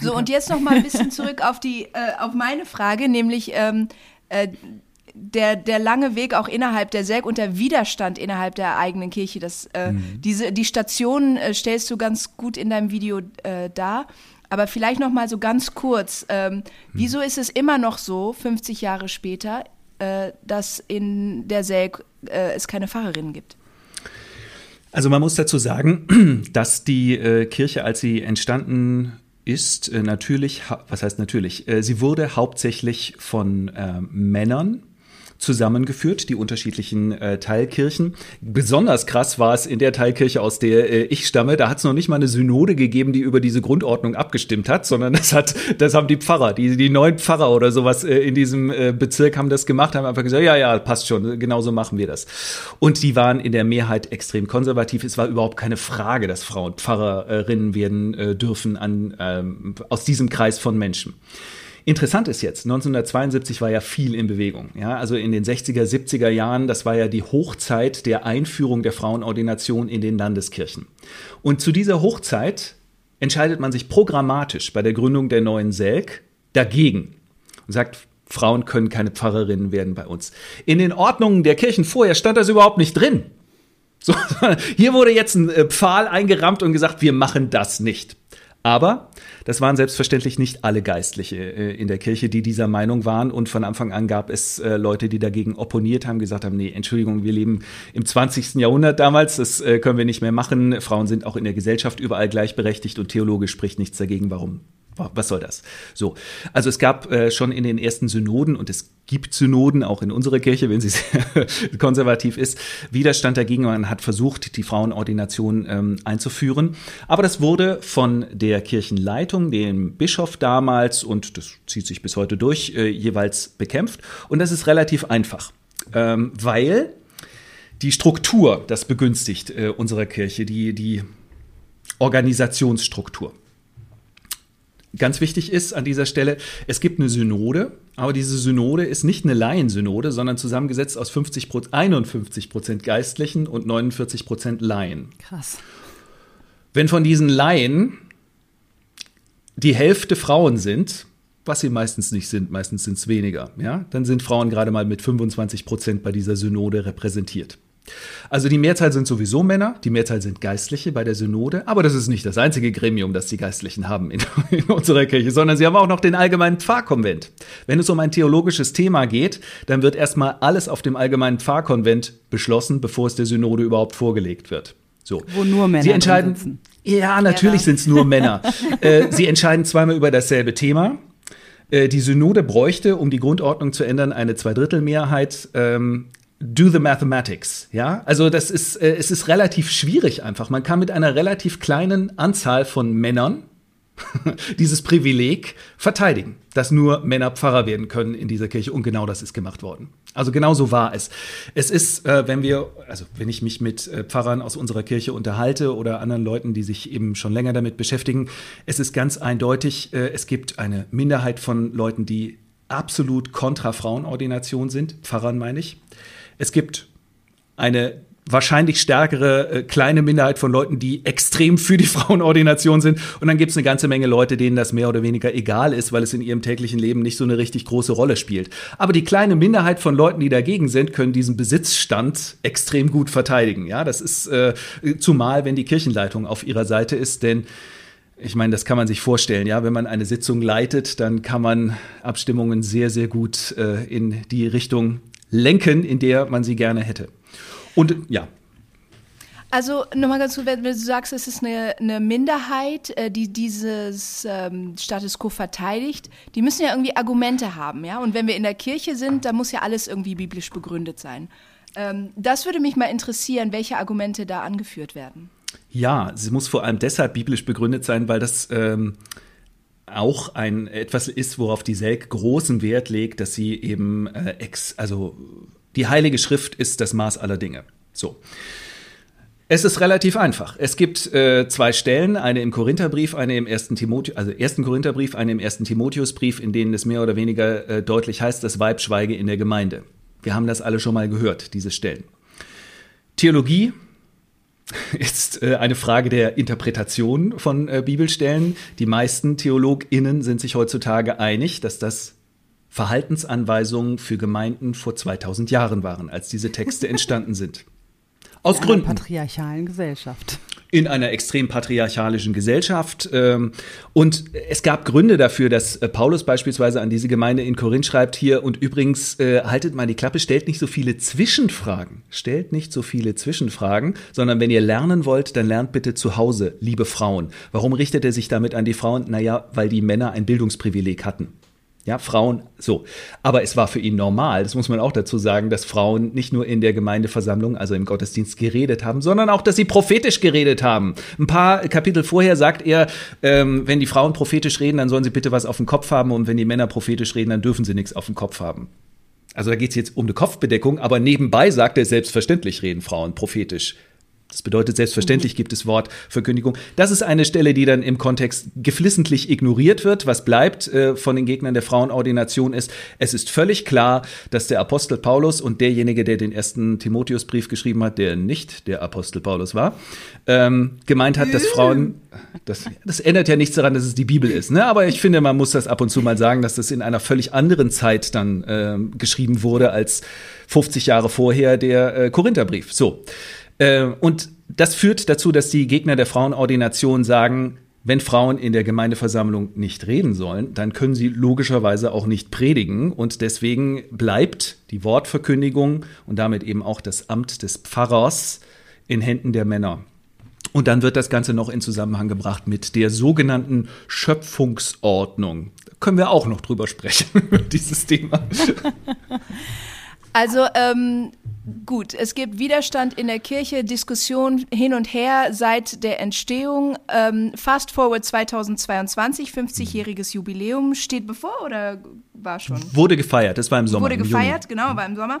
So, und jetzt noch mal ein bisschen zurück auf die, äh, auf meine Frage, nämlich ähm, äh, der, der lange Weg auch innerhalb der Selk und der Widerstand innerhalb der eigenen Kirche. Das, äh, mhm. diese, die Stationen äh, stellst du ganz gut in deinem Video äh, dar. Aber vielleicht noch mal so ganz kurz. Ähm, mhm. Wieso ist es immer noch so, 50 Jahre später, äh, dass in der Selk äh, es keine Pfarrerinnen gibt? Also man muss dazu sagen, *clears throat* dass die äh, Kirche, als sie entstanden ist, natürlich, was heißt natürlich, sie wurde hauptsächlich von Männern zusammengeführt, die unterschiedlichen äh, Teilkirchen. Besonders krass war es in der Teilkirche, aus der äh, ich stamme. Da hat es noch nicht mal eine Synode gegeben, die über diese Grundordnung abgestimmt hat, sondern das hat, das haben die Pfarrer, die, die neuen Pfarrer oder sowas äh, in diesem äh, Bezirk haben das gemacht, haben einfach gesagt, ja, ja, passt schon, genauso machen wir das. Und die waren in der Mehrheit extrem konservativ. Es war überhaupt keine Frage, dass Frauen Pfarrerinnen werden äh, dürfen an, ähm, aus diesem Kreis von Menschen. Interessant ist jetzt, 1972 war ja viel in Bewegung. Ja, also in den 60er, 70er Jahren, das war ja die Hochzeit der Einführung der Frauenordination in den Landeskirchen. Und zu dieser Hochzeit entscheidet man sich programmatisch bei der Gründung der neuen Selk dagegen und sagt, Frauen können keine Pfarrerinnen werden bei uns. In den Ordnungen der Kirchen vorher stand das überhaupt nicht drin. So, *laughs* hier wurde jetzt ein äh, Pfahl eingerammt und gesagt, wir machen das nicht. Aber das waren selbstverständlich nicht alle Geistliche äh, in der Kirche, die dieser Meinung waren. Und von Anfang an gab es äh, Leute, die dagegen opponiert haben, gesagt haben, nee, Entschuldigung, wir leben im 20. Jahrhundert damals, das äh, können wir nicht mehr machen. Frauen sind auch in der Gesellschaft überall gleichberechtigt und theologisch spricht nichts dagegen. Warum was soll das? So, also es gab äh, schon in den ersten Synoden und es gibt Synoden auch in unserer Kirche, wenn sie sehr *laughs* konservativ ist, Widerstand dagegen. Man hat versucht, die Frauenordination ähm, einzuführen, aber das wurde von der Kirchenleitung, dem Bischof damals und das zieht sich bis heute durch, äh, jeweils bekämpft. Und das ist relativ einfach, ähm, weil die Struktur das begünstigt äh, unserer Kirche, die die Organisationsstruktur ganz wichtig ist an dieser Stelle, es gibt eine Synode, aber diese Synode ist nicht eine Laiensynode, sondern zusammengesetzt aus 50 51 Prozent Geistlichen und 49 Prozent Laien. Krass. Wenn von diesen Laien die Hälfte Frauen sind, was sie meistens nicht sind, meistens sind es weniger, ja, dann sind Frauen gerade mal mit 25 Prozent bei dieser Synode repräsentiert. Also die Mehrzahl sind sowieso Männer, die Mehrzahl sind Geistliche bei der Synode, aber das ist nicht das einzige Gremium, das die Geistlichen haben in, *laughs* in, unserer Kirche, sondern sie haben auch noch den allgemeinen Pfarrkonvent. Wenn es um ein theologisches Thema geht, dann wird erstmal alles auf dem allgemeinen Pfarrkonvent beschlossen, bevor es der Synode überhaupt vorgelegt wird. So. Wo nur Männer sie entscheiden, sitzen. Ja, natürlich sind es nur Männer. *laughs* äh, sie entscheiden zweimal über dasselbe Thema. Äh, die Synode bräuchte, um die Grundordnung zu ändern, eine Zweidrittelmehrheit. Ähm, do the mathematics, ja? Also das ist, äh, es ist relativ schwierig einfach. Man kann mit einer relativ kleinen Anzahl von Männern *laughs* dieses Privileg verteidigen, dass nur Männer Pfarrer werden können in dieser Kirche. Und genau das ist gemacht worden. Also genau so war es. Es ist, äh, wenn wir, also wenn ich mich mit äh, Pfarrern aus unserer Kirche unterhalte oder anderen Leuten, die sich eben schon länger damit beschäftigen, es ist ganz eindeutig, äh, es gibt eine Minderheit von Leuten, die absolut kontra Frauenordination sind, Pfarrern meine ich. Es gibt eine wahrscheinlich stärkere äh, kleine Minderheit von Leuten, die extrem für die *laughs* Frauenordination sind. Und dann gibt es eine ganze Menge Leute, denen das mehr oder weniger egal ist, weil es in ihrem täglichen Leben nicht so eine richtig große Rolle spielt. Aber die kleine Minderheit von Leuten, die dagegen sind, können diesen Besitzstand extrem gut verteidigen. Ja, das ist äh, zumal, wenn die Kirchenleitung auf ihrer Seite ist, denn ich meine, das kann man sich vorstellen, ja. Wenn man eine Sitzung leitet, dann kann man Abstimmungen sehr, sehr gut äh, in die Richtung lenken, in der man sie gerne hätte. Und ja. Also nochmal ganz kurz, wenn du sagst, es ist eine, eine Minderheit, äh, die dieses ähm, Status quo verteidigt, die müssen ja irgendwie Argumente haben, ja. Und wenn wir in der Kirche sind, da muss ja alles irgendwie biblisch begründet sein. Ähm, das würde mich mal interessieren, welche Argumente da angeführt werden. Ja, sie muss vor allem deshalb biblisch begründet sein, weil das ähm, auch ein etwas ist, worauf die Selk großen Wert legt, dass sie eben äh, ex, also die Heilige Schrift ist das Maß aller Dinge. So. Es ist relativ einfach. Es gibt äh, zwei Stellen, eine im Korintherbrief, eine im ersten Timotheus, also ersten Korintherbrief, eine im ersten Timotheusbrief, in denen es mehr oder weniger äh, deutlich heißt, das Weib schweige in der Gemeinde. Wir haben das alle schon mal gehört, diese Stellen. Theologie ist äh, eine Frage der Interpretation von äh, Bibelstellen. Die meisten TheologInnen sind sich heutzutage einig, dass das Verhaltensanweisungen für Gemeinden vor 2000 Jahren waren, als diese Texte entstanden sind. Aus in Gründen. In einer patriarchalen Gesellschaft. In einer extrem patriarchalischen Gesellschaft. Ähm, und es gab Gründe dafür, dass äh, Paulus beispielsweise an diese Gemeinde in Korinth schreibt hier, und übrigens, äh, haltet mal die Klappe, stellt nicht so viele Zwischenfragen. Stellt nicht so viele Zwischenfragen, sondern wenn ihr lernen wollt, dann lernt bitte zu Hause, liebe Frauen. Warum richtet er sich damit an die Frauen? Naja, weil die Männer ein Bildungsprivileg hatten. Ja, Frauen, so. Aber es war für ihn normal, das muss man auch dazu sagen, dass Frauen nicht nur in der Gemeindeversammlung, also im Gottesdienst geredet haben, sondern auch, dass sie prophetisch geredet haben. Ein paar Kapitel vorher sagt er, ähm, wenn die Frauen prophetisch reden, dann sollen sie bitte was auf dem Kopf haben und wenn die Männer prophetisch reden, dann dürfen sie nichts auf dem Kopf haben. Also da geht es jetzt um eine Kopfbedeckung, aber nebenbei sagt er, selbstverständlich reden Frauen prophetisch. Das bedeutet, selbstverständlich gibt es Wortverkündigung. Das ist eine Stelle, die dann im Kontext geflissentlich ignoriert wird. Was bleibt äh, von den Gegnern der Frauenordination ist, es ist völlig klar, dass der Apostel Paulus und derjenige, der den ersten Timotheusbrief geschrieben hat, der nicht der Apostel Paulus war, ähm, gemeint hat, dass Frauen, das, das ändert ja nichts daran, dass es die Bibel ist. Ne? Aber ich finde, man muss das ab und zu mal sagen, dass das in einer völlig anderen Zeit dann äh, geschrieben wurde als 50 Jahre vorher der äh, Korintherbrief. So. Äh, und das führt dazu, dass die Gegner der Frauenordination sagen, wenn Frauen in der Gemeindeversammlung nicht reden sollen, dann können sie logischerweise auch nicht predigen. Und deswegen bleibt die Wortverkündigung und damit eben auch das Amt des Pfarrers in Händen der Männer. Und dann wird das Ganze noch in Zusammenhang gebracht mit der sogenannten Schöpfungsordnung. Da können wir auch noch drüber sprechen, *laughs* über dieses Thema. *laughs* Also ähm, gut, es gibt Widerstand in der Kirche, Diskussion hin und her seit der Entstehung. Ähm, Fast Forward 2022, 50-jähriges Jubiläum, steht bevor oder war schon? Wurde gefeiert, das war im Sommer. Wurde gefeiert, genau, war im Sommer.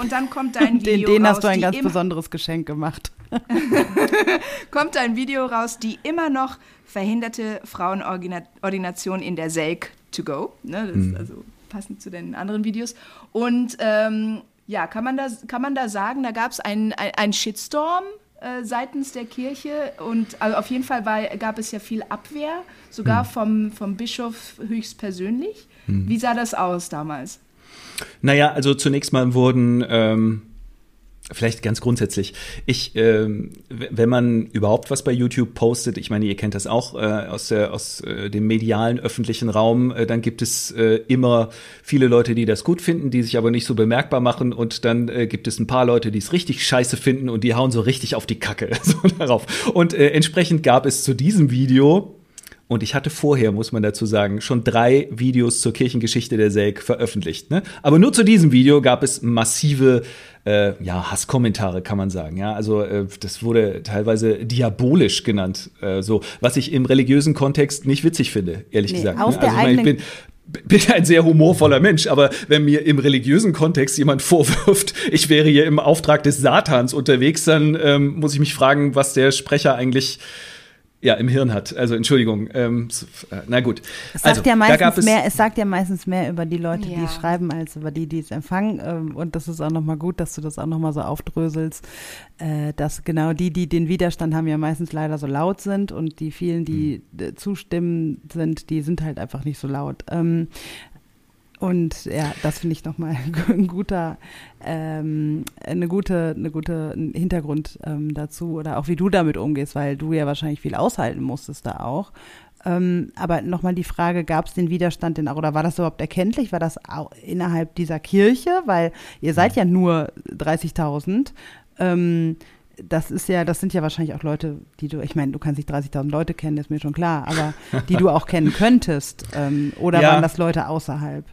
Und dann kommt dein *laughs* Video den, den raus. hast du ein ganz besonderes Geschenk gemacht. *laughs* kommt ein Video raus, die immer noch verhinderte Frauenordination in der Selk to go. Ne, das mhm. also passend zu den anderen Videos. Und ähm, ja, kann man, da, kann man da sagen, da gab es einen ein Shitstorm äh, seitens der Kirche und also auf jeden Fall war, gab es ja viel Abwehr, sogar hm. vom, vom Bischof höchstpersönlich. Hm. Wie sah das aus damals? Naja, also zunächst mal wurden ähm, Vielleicht ganz grundsätzlich. Ich, ähm, wenn man überhaupt was bei YouTube postet, ich meine, ihr kennt das auch äh, aus, der, aus äh, dem medialen öffentlichen Raum, äh, dann gibt es äh, immer viele Leute, die das gut finden, die sich aber nicht so bemerkbar machen und dann äh, gibt es ein paar Leute, die es richtig scheiße finden und die hauen so richtig auf die Kacke *laughs* so darauf. Und äh, entsprechend gab es zu diesem Video Und ich hatte vorher, muss man dazu sagen, schon drei Videos zur Kirchengeschichte der Selk veröffentlicht. Ne? Aber nur zu diesem Video gab es massive äh, ja, Hasskommentare, kann man sagen. Ja, also äh, das wurde teilweise diabolisch genannt. Äh, so, was ich im religiösen Kontext nicht witzig finde, ehrlich Nee, gesagt. aus ne? der Also ich, meine, ich bin bin ein sehr humorvoller Mensch, aber wenn mir im religiösen Kontext jemand *laughs* vorwirft, ich wäre hier im Auftrag des Satans unterwegs, dann ähm, muss ich mich fragen, was der Sprecher eigentlich ja im Hirn hat. Also Entschuldigung. Ähm, äh, na gut. Es sagt, also, ja da gab meistens es mehr, es sagt ja meistens mehr über die Leute, die Ja. es schreiben, als über die, die es empfangen. Ähm, Und das ist auch nochmal gut, dass du das auch nochmal so aufdröselst, äh, dass genau die, die den Widerstand haben, ja meistens leider so laut sind und die vielen, die äh, zustimmen sind, die sind halt einfach nicht so laut. Und ja, das finde ich nochmal *laughs* ein guter, ähm, eine gute, eine gute Hintergrund ähm, dazu oder auch wie du damit umgehst, weil du ja wahrscheinlich viel aushalten musstest da auch. Ähm, aber nochmal die Frage, gab es den Widerstand denn auch, oder war das überhaupt erkenntlich? War das auch innerhalb dieser Kirche? Weil ihr seid ja nur 30.000. Ähm, das ist ja, das sind ja wahrscheinlich auch Leute, die du, ich meine, du kannst nicht 30.000 Leute kennen, ist mir schon klar, aber die du auch kennen könntest. Ähm, oder Ja. waren das Leute außerhalb?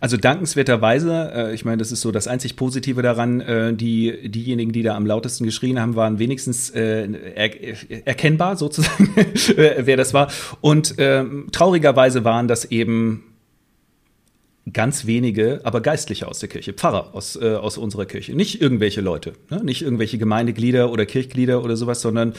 Also dankenswerterweise, äh, ich meine, das ist so das einzig Positive daran, äh, die, diejenigen, die da am lautesten geschrien haben, waren wenigstens äh, er, erkennbar sozusagen, *laughs* wer das war. Und ähm, traurigerweise waren das eben ganz wenige, aber Geistliche aus der Kirche, Pfarrer aus, äh, aus unserer Kirche. Nicht irgendwelche Leute, ne? nicht irgendwelche Gemeindeglieder oder Kirchglieder oder sowas, sondern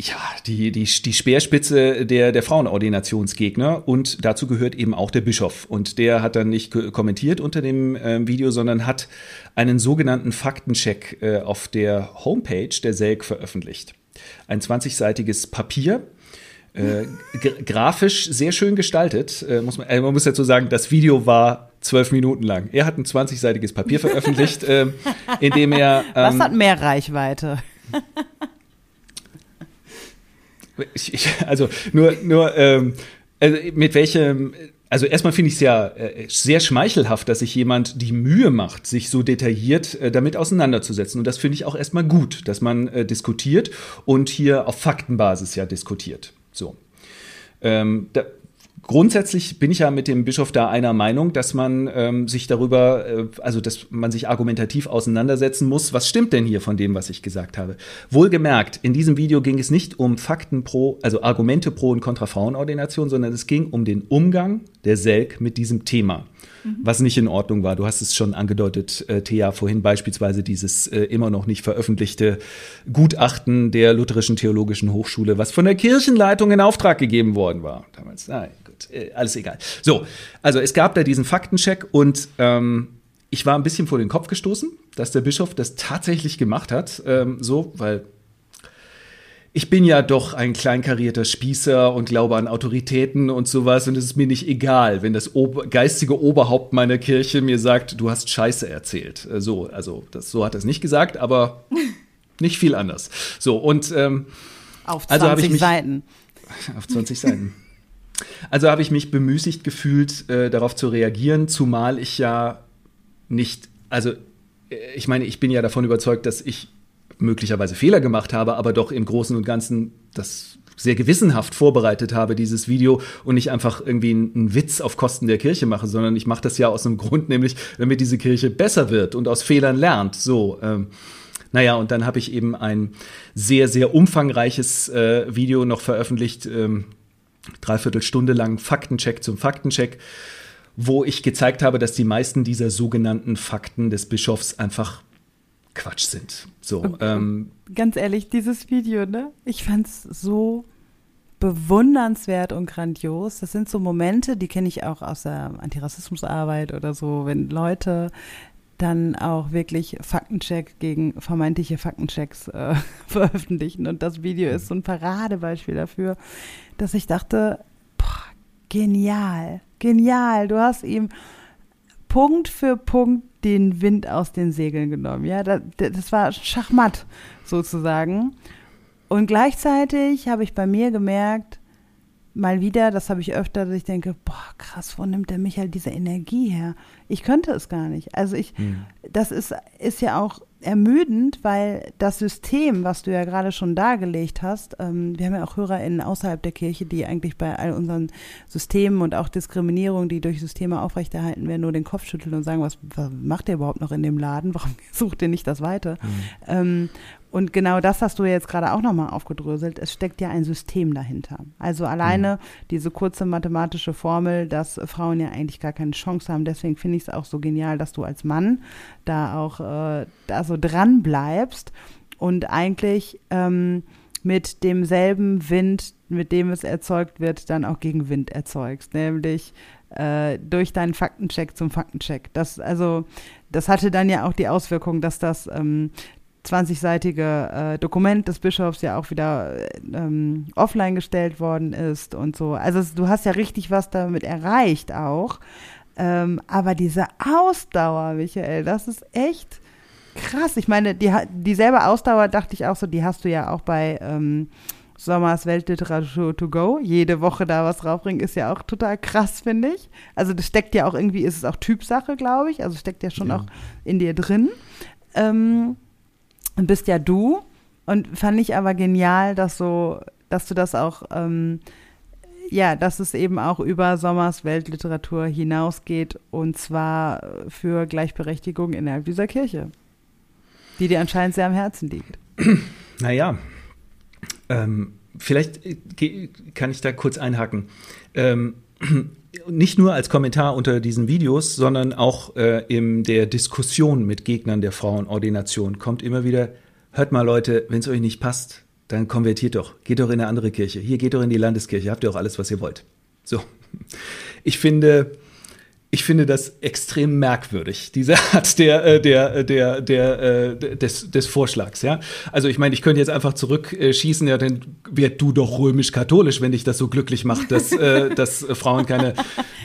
ja, die, die, die Speerspitze der, der Frauenordinationsgegner und dazu gehört eben auch der Bischof. Und der hat dann nicht ko- kommentiert unter dem ähm, Video, sondern hat einen sogenannten Faktencheck äh, auf der Homepage der SELK veröffentlicht. Ein 20-seitiges Papier, äh, grafisch sehr schön gestaltet. Äh, muss man, äh, man muss dazu sagen, das Video war zwölf Minuten lang. Er hat ein 20-seitiges Papier veröffentlicht, *laughs* äh, in dem er. Was ähm, hat mehr Reichweite? *laughs* Ich, also nur, nur ähm, also mit welchem, also erstmal finde ich es ja äh, sehr schmeichelhaft, dass sich jemand die Mühe macht, sich so detailliert äh, damit auseinanderzusetzen. Und das finde ich auch erstmal gut, dass man äh, diskutiert und hier auf Faktenbasis ja diskutiert. So. Ähm, da, grundsätzlich bin ich ja mit dem Bischof da einer Meinung, dass man ähm, sich darüber, äh, also dass man sich argumentativ auseinandersetzen muss, was stimmt denn hier von dem, was ich gesagt habe. Wohlgemerkt, in diesem Video ging es nicht um Fakten pro, also Argumente pro und contra Frauenordination, sondern es ging um den Umgang der Selk mit diesem Thema. Was nicht in Ordnung war. Du hast es schon angedeutet, äh, Thea, vorhin beispielsweise dieses äh, immer noch nicht veröffentlichte Gutachten der Lutherischen Theologischen Hochschule, was von der Kirchenleitung in Auftrag gegeben worden war. Damals, nein, gut, äh, alles egal. So, also es gab da diesen Faktencheck und ähm, ich war ein bisschen vor den Kopf gestoßen, dass der Bischof das tatsächlich gemacht hat, ähm, so, weil ich bin ja doch ein kleinkarierter Spießer und glaube an Autoritäten und sowas und es ist mir nicht egal, wenn das Ober geistige Oberhaupt meiner Kirche mir sagt, du hast Scheiße erzählt. Äh, So, also das, so hat er es nicht gesagt, aber *laughs* nicht viel anders. So und ähm, Auf 20 Also ich mich- Seiten. *laughs* auf 20 Seiten. Also habe ich mich bemüßigt gefühlt, äh, darauf zu reagieren, zumal ich ja nicht, also äh, ich meine, ich bin ja davon überzeugt, dass ich möglicherweise Fehler gemacht habe, aber doch im Großen und Ganzen das sehr gewissenhaft vorbereitet habe, dieses Video, und nicht einfach irgendwie einen, Witz auf Kosten der Kirche mache, sondern ich mache das ja aus einem *laughs* Grund, nämlich damit diese Kirche besser wird und aus Fehlern lernt. So, ähm, naja, und dann habe ich eben ein sehr, sehr umfangreiches äh, Video noch veröffentlicht, ähm, dreiviertel Stunde lang Faktencheck zum Faktencheck, wo ich gezeigt habe, dass die meisten dieser sogenannten Fakten des Bischofs einfach Quatsch sind. So, ähm, Ganz ehrlich, dieses Video, ne? Ich fand's so bewundernswert und grandios. Das sind so Momente, die kenne ich auch aus der Antirassismusarbeit oder so, wenn Leute dann auch wirklich Faktencheck gegen vermeintliche Faktenchecks äh, *laughs* veröffentlichen. Und das Video ist so ein Paradebeispiel dafür, dass ich dachte, boah, genial, genial. Du hast ihm Punkt für Punkt den Wind aus den Segeln genommen. Ja, das, das war Schachmatt sozusagen. Und gleichzeitig habe ich bei mir gemerkt, mal wieder, das habe ich öfter, dass ich denke, boah, krass, wo nimmt der Michael diese Energie her? Ich könnte es gar nicht. Also ich, das ist, ist ja auch ermüdend, weil das System, was du ja gerade schon dargelegt hast, ähm, wir haben ja auch HörerInnen außerhalb der Kirche, die eigentlich bei all unseren Systemen und auch Diskriminierung, die durch Systeme aufrechterhalten werden, nur den Kopf schütteln und sagen, was, was macht ihr überhaupt noch in dem Laden? Warum *laughs* sucht ihr nicht das Weite? Mhm. Ähm, und genau das hast du jetzt gerade auch nochmal aufgedröselt. Es steckt ja ein System dahinter. Also alleine mhm. diese kurze mathematische Formel, dass Frauen ja eigentlich gar keine Chance haben. Deswegen finde ich es auch so genial, dass du als Mann da auch äh, da so dran bleibst und eigentlich ähm, mit demselben Wind, mit dem es erzeugt wird, dann auch Gegenwind erzeugst. Nämlich äh, durch deinen Faktencheck zum Faktencheck. Das, also, das hatte dann ja auch die Auswirkung, dass das ähm, 20-seitige äh, Dokument des Bischofs ja auch wieder ähm, offline gestellt worden ist und so. Also du hast ja richtig was damit erreicht auch. Ähm, aber diese Ausdauer, Michael, das ist echt krass. Ich meine, die, dieselbe Ausdauer dachte ich auch so, die hast du ja auch bei ähm, Sommers Weltliteratur to go. Jede Woche da was draufbringen, ist ja auch total krass, finde ich. Also das steckt ja auch irgendwie, ist es auch Typsache, glaube ich. Also steckt ja schon ja. auch in dir drin. Ähm, bist ja du. Und fand ich aber genial, dass so, dass du das auch, ähm, ja, dass es eben auch über Sommers Weltliteratur hinausgeht und zwar für Gleichberechtigung innerhalb dieser Kirche, die dir anscheinend sehr am Herzen liegt. *clears throat* Naja, ähm, vielleicht kann ich da kurz einhaken. Ähm, nicht nur als Kommentar unter diesen Videos, sondern auch äh, in der Diskussion mit Gegnern der Frauenordination kommt immer wieder, hört mal Leute, wenn es euch nicht passt, dann konvertiert doch, geht doch in eine andere Kirche. Hier geht doch in die Landeskirche, habt ihr auch alles, was ihr wollt. So. Ich finde, ich finde das extrem merkwürdig, diese *laughs* Art der, äh, der, äh, der, der, äh, des, des Vorschlags, ja. Also ich meine, ich könnte jetzt einfach zurückschießen, ja, dann werd du doch römisch-katholisch, wenn dich das so glücklich macht, dass, *laughs* dass Frauen keine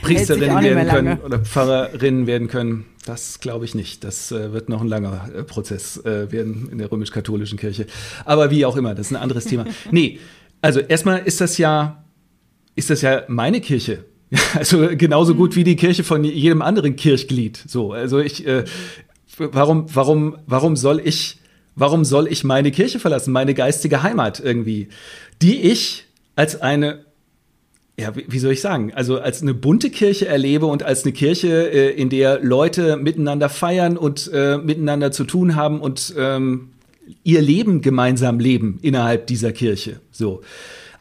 Priesterinnen werden können oder Pfarrerinnen werden können. Das glaube ich nicht. Das wird noch ein langer Prozess werden in der römisch-katholischen Kirche. Aber wie auch immer, das ist ein anderes Thema. Nee, also erstmal ist das ja, ist das ja meine Kirche *laughs* Also genauso gut wie die Kirche von jedem anderen Kirchglied. So, also ich, äh, warum, warum, warum soll ich, warum soll ich meine Kirche verlassen, meine geistige Heimat irgendwie, die ich als eine ja, wie soll ich sagen? Also als eine bunte Kirche erlebe und als eine Kirche, äh, in der Leute miteinander feiern und äh, miteinander zu tun haben und ähm, ihr Leben gemeinsam leben innerhalb dieser Kirche. So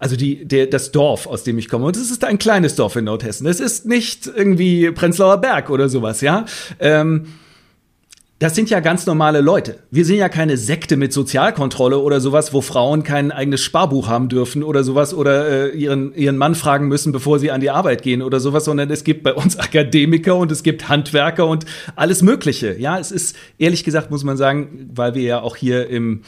also die, der, das Dorf, aus dem ich komme. Und es ist ein kleines Dorf in Nordhessen. Es ist nicht irgendwie Prenzlauer Berg oder sowas, ja. Ähm, das sind ja ganz normale Leute. Wir sind ja keine Sekte mit Sozialkontrolle oder sowas, wo Frauen kein eigenes Sparbuch haben dürfen oder sowas oder äh, ihren, ihren Mann fragen müssen, bevor sie an die Arbeit gehen oder sowas, sondern es gibt bei uns *laughs* Akademiker und es gibt Handwerker und alles Mögliche. Ja, es ist, ehrlich gesagt, muss man sagen, weil wir ja auch hier im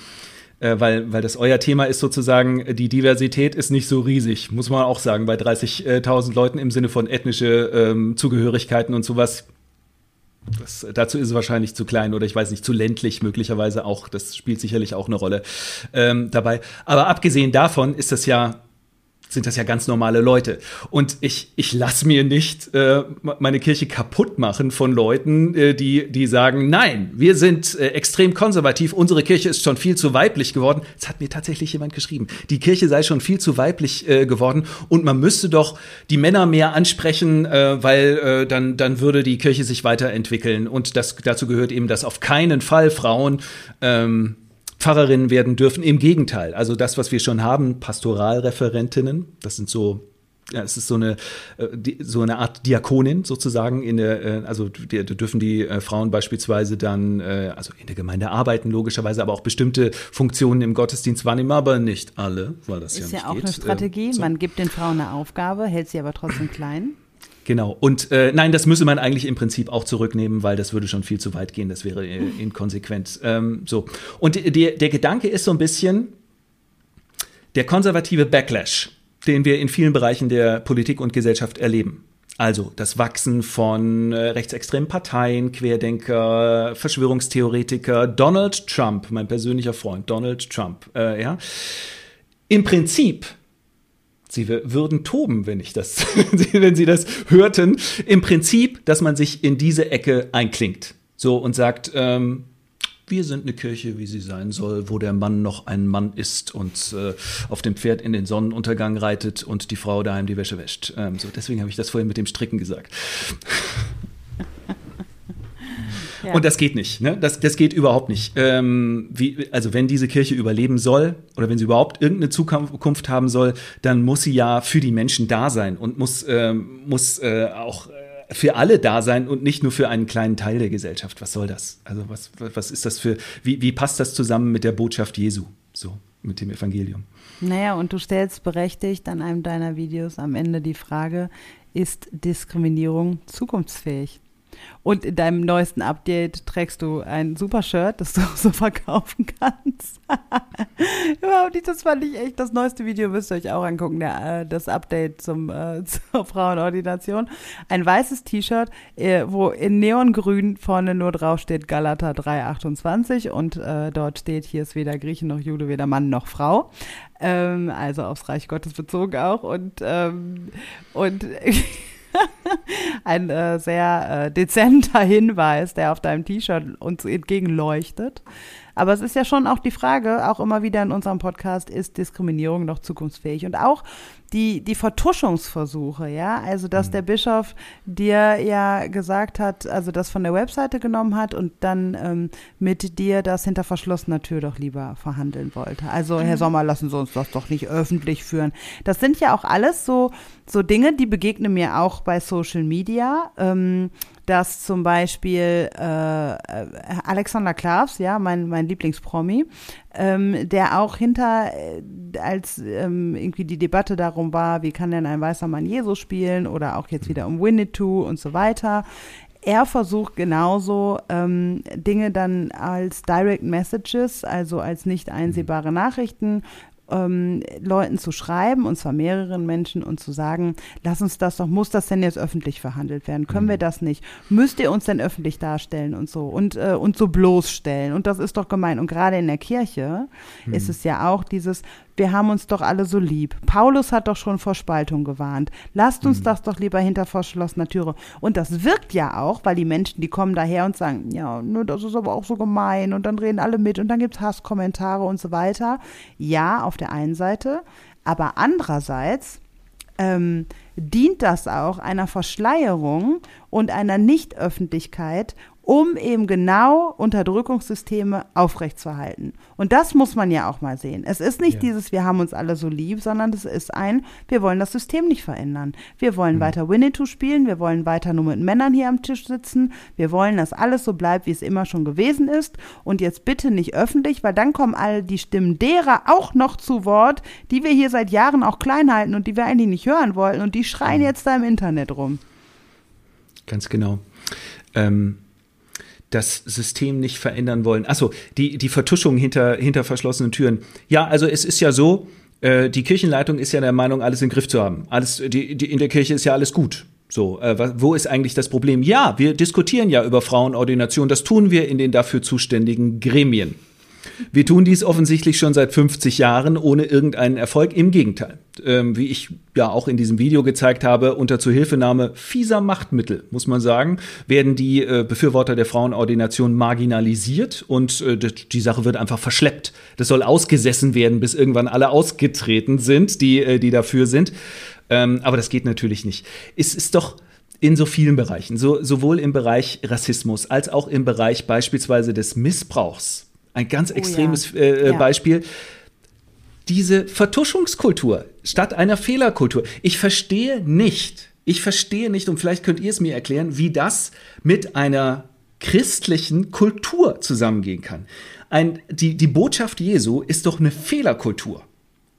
äh, weil, weil das euer Thema ist sozusagen, die Diversität ist nicht so riesig, muss man auch sagen, bei 30.000 Leuten im Sinne von ethnische ähm, Zugehörigkeiten und sowas. Das, dazu ist es wahrscheinlich zu klein oder ich weiß nicht, zu ländlich möglicherweise auch. Das spielt sicherlich auch eine Rolle ähm, dabei. Aber abgesehen davon ist das ja sind das ja ganz normale Leute. Und ich, ich lasse mir nicht äh, meine Kirche kaputt machen von Leuten, äh, die, die sagen, nein, wir sind äh, extrem konservativ, unsere Kirche ist schon viel zu weiblich geworden. Es hat mir tatsächlich jemand geschrieben, die Kirche sei schon viel zu weiblich äh, geworden und man müsste doch die Männer mehr ansprechen, äh, weil äh, dann, dann würde die Kirche sich weiterentwickeln. Und das, dazu gehört eben, dass auf keinen Fall Frauen ähm, Pfarrerinnen werden dürfen. Im Gegenteil, also das, was wir schon haben, Pastoralreferentinnen, das sind so ja, es ist so eine äh, so eine Art Diakonin sozusagen in der äh, also die, dürfen die äh, Frauen beispielsweise dann also in der Gemeinde arbeiten logischerweise aber auch bestimmte Funktionen im Gottesdienst wahrnehmen aber nicht alle weil das ist ja, ja auch geht. eine Strategie so. man gibt den Frauen eine Aufgabe hält sie aber trotzdem klein Genau. Und äh, nein, das müsse man eigentlich im Prinzip auch zurücknehmen, weil das würde schon viel zu weit gehen. Das wäre äh, inkonsequent. Ähm, so. Und der, der Gedanke ist so ein bisschen der konservative Backlash, den wir in vielen Bereichen der Politik und Gesellschaft erleben. Also das Wachsen von äh, rechtsextremen Parteien, Querdenker, Verschwörungstheoretiker, Donald Trump, mein persönlicher Freund, Donald Trump, äh, ja. Im Prinzip Sie würden toben, wenn ich das, *laughs* wenn Sie das hörten. Im Prinzip, dass man sich in diese Ecke einklingt. So und sagt, ähm, Wir sind eine Kirche, wie sie sein soll, wo der Mann noch ein Mann ist und äh, auf dem Pferd in den Sonnenuntergang reitet und die Frau daheim die Wäsche wäscht. Ähm, so, deswegen habe ich das vorhin mit dem Stricken gesagt. Ja. Und das geht nicht. Ne? Das, das geht überhaupt nicht. Ähm, wie, also wenn diese Kirche überleben soll oder wenn sie überhaupt irgendeine Zukunft haben soll, dann muss sie ja für die Menschen da sein und muss, ähm, muss äh, auch äh, für alle da sein und nicht nur für einen kleinen Teil der Gesellschaft. Was soll das? Also was, was ist das für, wie, wie passt das zusammen mit der Botschaft Jesu? So, mit dem Evangelium. Naja, und du stellst berechtigt an einem deiner Videos am Ende die Frage, ist Diskriminierung zukunftsfähig? Und in deinem neuesten Update trägst du ein super Shirt, das du *laughs* so verkaufen kannst. *laughs* Überhaupt nicht, das fand ich echt. Das neueste Video müsst ihr euch auch angucken, der, äh, das Update zum, äh, *laughs* zur Frauenordination. Ein weißes T-Shirt, äh, wo in Neongrün vorne nur drauf steht Galata 328 und äh, dort steht, hier ist weder Grieche noch Jude, weder Mann noch Frau. Ähm, also aufs Reich Gottes bezogen auch. Und, ähm, und *laughs* ein äh, sehr äh, dezenter Hinweis, der auf deinem T-Shirt uns entgegenleuchtet. Aber es ist ja schon auch die Frage, auch immer wieder in unserem Podcast, ist Diskriminierung noch zukunftsfähig? Und auch die, die Vertuschungsversuche, ja, also dass mhm. der Bischof dir ja gesagt hat, also das von der Webseite genommen hat und dann ähm, mit dir das hinter verschlossener Tür doch lieber verhandeln wollte. Also Herr mhm. Sommer, lassen Sie uns das doch nicht öffentlich führen. Das sind ja auch alles so, so Dinge, die begegnen mir auch bei Social Media. Ähm, dass zum Beispiel äh, Alexander Klavs, ja, mein, mein Lieblingspromi, ähm, der auch hinter, äh, als ähm, irgendwie die Debatte darum war, wie kann denn ein weißer Mann Jesus spielen oder auch jetzt wieder um Winnetou und so weiter, er versucht genauso ähm, Dinge dann als Direct Messages, also als nicht einsehbare Nachrichten ähm, Leuten zu schreiben, und zwar mehreren Menschen, und zu sagen, lass uns das doch, muss das denn jetzt öffentlich verhandelt werden? Können mhm. wir das nicht? Müsst ihr uns denn öffentlich darstellen und so und, äh, und so bloßstellen? Und das ist doch gemein. Und gerade in der Kirche mhm. ist es ja auch dieses, wir haben uns doch alle so lieb. Paulus hat doch schon vor Spaltung gewarnt. Lasst uns mhm. das doch lieber hinter verschlossener Türe. Und das wirkt ja auch, weil die Menschen, die kommen daher und sagen, ja, nur das ist aber auch so gemein und dann reden alle mit und dann gibt es Hasskommentare und so weiter. Ja, auf der einen Seite, aber andererseits ähm, dient das auch einer Verschleierung und einer Nichtöffentlichkeit um eben genau Unterdrückungssysteme aufrechtzuerhalten. Und das muss man ja auch mal sehen. Es ist nicht ja. dieses, wir haben uns alle so lieb, sondern es ist ein, wir wollen das System nicht verändern. Wir wollen mhm. weiter Winnetou spielen, wir wollen weiter nur mit Männern hier am Tisch sitzen, wir wollen, dass alles so bleibt, wie es immer schon gewesen ist. Und jetzt bitte nicht öffentlich, weil dann kommen all die Stimmen derer auch noch zu Wort, die wir hier seit Jahren auch klein halten und die wir eigentlich nicht hören wollten. Und die schreien mhm. jetzt da im Internet rum. Ganz genau. Ähm das System nicht verändern wollen. Achso, die, die Vertuschung hinter, hinter verschlossenen Türen. Ja, also es ist ja so, äh, die Kirchenleitung ist ja der Meinung, alles im Griff zu haben. Alles, die, die, in der Kirche ist ja alles gut. So, äh, wo ist eigentlich das Problem? Ja, wir diskutieren ja über Frauenordination. Das tun wir in den dafür zuständigen Gremien. Wir tun dies offensichtlich schon seit 50 Jahren ohne irgendeinen Erfolg. Im Gegenteil, ähm, wie ich ja auch in diesem Video gezeigt habe, unter Zuhilfenahme fieser Machtmittel, muss man sagen, werden die äh, Befürworter der Frauenordination marginalisiert und äh, die Sache wird einfach verschleppt. Das soll ausgesessen werden, bis irgendwann alle ausgetreten sind, die, äh, die dafür sind. Ähm, aber das geht natürlich nicht. Es ist doch in so vielen Bereichen, so, sowohl im Bereich Rassismus als auch im Bereich beispielsweise des Missbrauchs ein ganz oh, extremes ja. Äh, ja. Beispiel. Diese Vertuschungskultur statt einer Fehlerkultur. Ich verstehe nicht, ich verstehe nicht, und vielleicht könnt ihr es mir erklären, wie das mit einer christlichen Kultur zusammengehen kann. Ein, die, die Botschaft Jesu ist doch eine Fehlerkultur.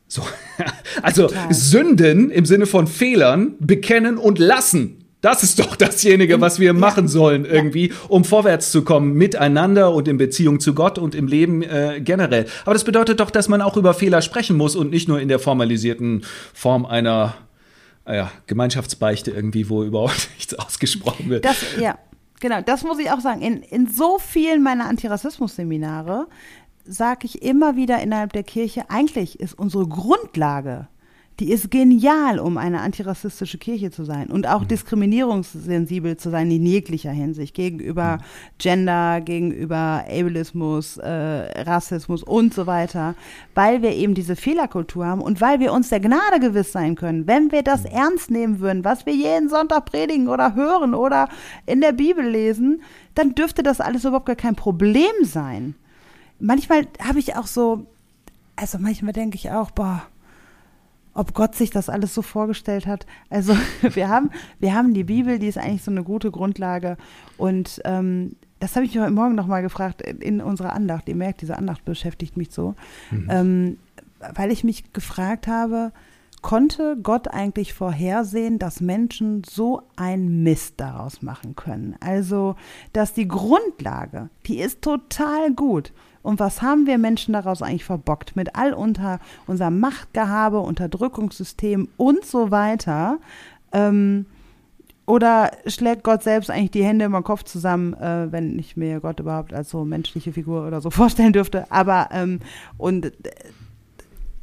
So. *laughs* Also Total. Sünden im Sinne von Fehlern bekennen und lassen. Das ist doch dasjenige, was wir machen sollen irgendwie, um vorwärts zu kommen, miteinander und in Beziehung zu Gott und im Leben äh, generell. Aber das bedeutet doch, dass man auch über Fehler sprechen muss und nicht nur in der formalisierten Form einer ja, Gemeinschaftsbeichte irgendwie, wo überhaupt *laughs* nichts ausgesprochen wird. Das, ja, genau, das muss ich auch sagen. In, in so vielen meiner Antirassismus-Seminare sage ich immer wieder innerhalb der Kirche, eigentlich ist unsere Grundlage die ist genial, um eine antirassistische Kirche zu sein und auch mhm. diskriminierungssensibel zu sein in jeglicher Hinsicht gegenüber mhm. Gender, gegenüber Ableismus, äh, Rassismus und so weiter, weil wir eben diese Fehlerkultur haben und weil wir uns der Gnade gewiss sein können. Wenn wir das mhm. ernst nehmen würden, was wir jeden Sonntag predigen oder hören oder in der Bibel lesen, dann dürfte das alles überhaupt gar kein Problem sein. Manchmal habe ich auch so, also manchmal denke ich auch, boah, ob Gott sich das alles so vorgestellt hat. Also *laughs* wir haben, wir haben die Bibel, die ist eigentlich so eine gute Grundlage. Und ähm, das habe ich heute Morgen nochmal gefragt in unserer Andacht. Ihr merkt, diese Andacht beschäftigt mich so. Mhm. Ähm, weil ich mich gefragt habe, konnte Gott eigentlich vorhersehen, dass Menschen so ein Mist daraus machen können? Also, dass die Grundlage, die ist total gut. Und was haben wir Menschen daraus eigentlich verbockt? Mit all unter unserem Machtgehabe, Unterdrückungssystem und so weiter. Ähm, oder schlägt Gott selbst eigentlich die Hände den Kopf zusammen, äh, wenn ich mir Gott überhaupt als so menschliche Figur oder so *laughs* vorstellen dürfte. Aber ähm, und äh,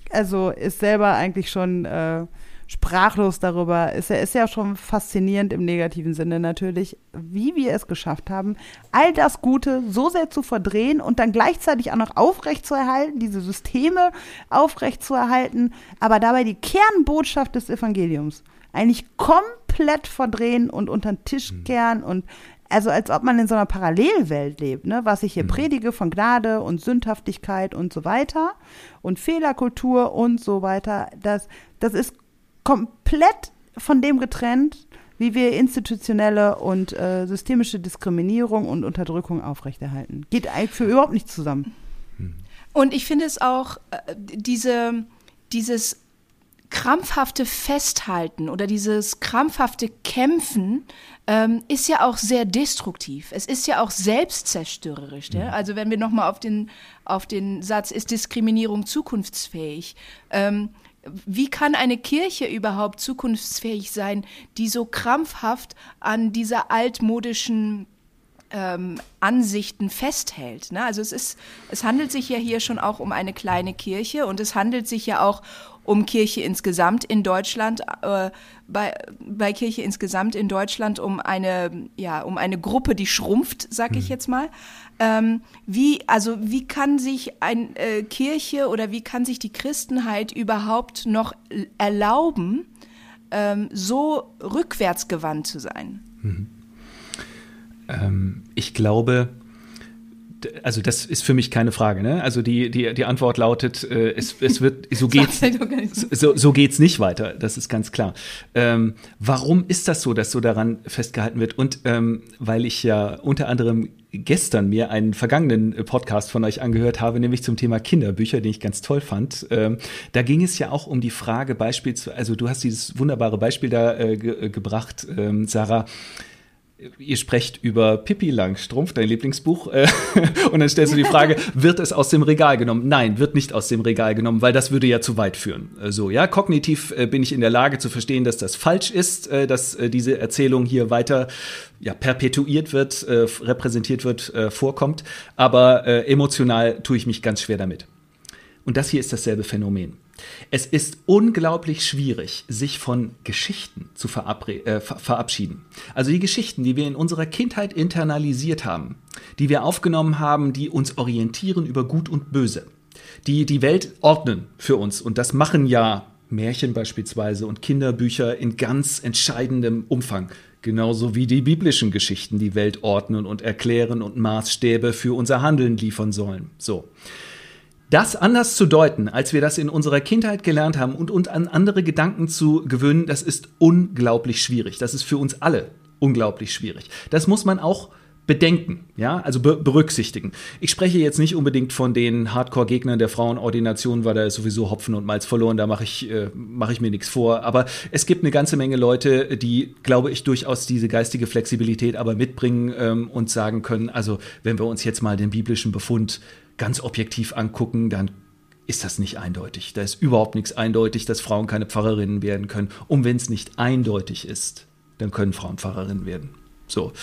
also ist selber eigentlich schon äh, sprachlos darüber. Ist ja, ist ja schon faszinierend im negativen Sinne natürlich, wie wir es geschafft haben, all das Gute so sehr zu verdrehen und dann gleichzeitig auch noch aufrechtzuerhalten, diese Systeme aufrechtzuerhalten, aber dabei die Kernbotschaft des Evangeliums eigentlich komplett verdrehen und unter den Tisch mhm. kehren und also als ob man in so einer Parallelwelt lebt, ne? was ich hier mhm. predige von Gnade und Sündhaftigkeit und so weiter und Fehlerkultur und so weiter, das, das ist komplett von dem getrennt, wie wir institutionelle und äh, systemische Diskriminierung und Unterdrückung aufrechterhalten. Geht eigentlich für überhaupt nicht zusammen. Und ich finde es auch, äh, diese, dieses krampfhafte Festhalten oder dieses krampfhafte Kämpfen ähm, ist ja auch sehr destruktiv. Es ist ja auch selbstzerstörerisch. Ja? Also wenn wir nochmal auf den, auf den Satz, ist Diskriminierung zukunftsfähig? Ähm, wie kann eine Kirche überhaupt zukunftsfähig sein, die so krampfhaft an dieser altmodischen ähm, Ansichten festhält. Ne? Also es ist, es handelt sich ja hier schon auch um eine kleine Kirche und es handelt sich ja auch um Kirche insgesamt in Deutschland, äh, bei, bei Kirche insgesamt in Deutschland um eine, ja, um eine Gruppe, die schrumpft, sag ich mhm. jetzt mal. Ähm, wie, also wie kann sich eine äh, Kirche oder wie kann sich die Christenheit überhaupt noch erlauben, ähm, so rückwärtsgewandt zu sein? Mhm. Ähm, ich glaube, also das ist für mich keine Frage. Ne? Also die, die, die Antwort lautet, äh, es, es wird, so *laughs* geht's, so, so geht's nicht weiter. Das ist ganz klar. Ähm, warum ist das so, dass so daran festgehalten wird? Und ähm, weil ich ja unter anderem gestern mir einen vergangenen Podcast von euch angehört habe, nämlich zum Thema Kinderbücher, den ich ganz toll fand. Ähm, da ging es ja auch um die Frage beispielsweise, also du hast dieses wunderbare Beispiel da äh, ge gebracht, ähm, Sarah ihr sprecht über Pippi Langstrumpf, dein Lieblingsbuch, äh, *laughs* und dann stellst du die Frage, *laughs* wird es aus dem Regal genommen? Nein, wird nicht aus dem Regal genommen, weil das würde ja zu weit führen. Äh, so, ja, kognitiv äh, bin ich in der Lage zu verstehen, dass das falsch ist, äh, dass diese Erzählung hier weiter ja, perpetuiert wird, repräsentiert wird, vorkommt, aber emotional tue ich mich ganz schwer damit. Und das hier ist dasselbe Phänomen. Es ist unglaublich schwierig, sich von Geschichten zu äh, verabschieden. Also die Geschichten, die wir in unserer Kindheit internalisiert haben, die wir aufgenommen haben, die uns orientieren über Gut und Böse, die die Welt ordnen für uns. Und das machen ja Märchen beispielsweise und Kinderbücher in ganz entscheidendem Umfang. Genauso wie die biblischen Geschichten die Welt ordnen und erklären und Maßstäbe für unser Handeln liefern sollen. So. Das anders zu deuten, als wir das in unserer Kindheit gelernt haben und, und an andere Gedanken zu gewöhnen, das ist unglaublich schwierig. Das ist für uns alle unglaublich schwierig. Das muss man auch bedenken, ja, also be berücksichtigen. Ich spreche jetzt nicht unbedingt von den Hardcore-Gegnern der Frauenordination, weil da ist sowieso Hopfen und Malz verloren, da mache ich, äh, mach ich mir nichts vor. Aber es gibt eine ganze Menge Leute, die, glaube ich, durchaus diese geistige Flexibilität aber mitbringen ähm, und sagen können, also wenn wir uns jetzt mal den biblischen Befund ganz objektiv angucken, dann ist das nicht eindeutig. Da ist überhaupt nichts eindeutig, dass Frauen keine Pfarrerinnen werden können. Und wenn es nicht eindeutig ist, dann können Frauen Pfarrerinnen werden. so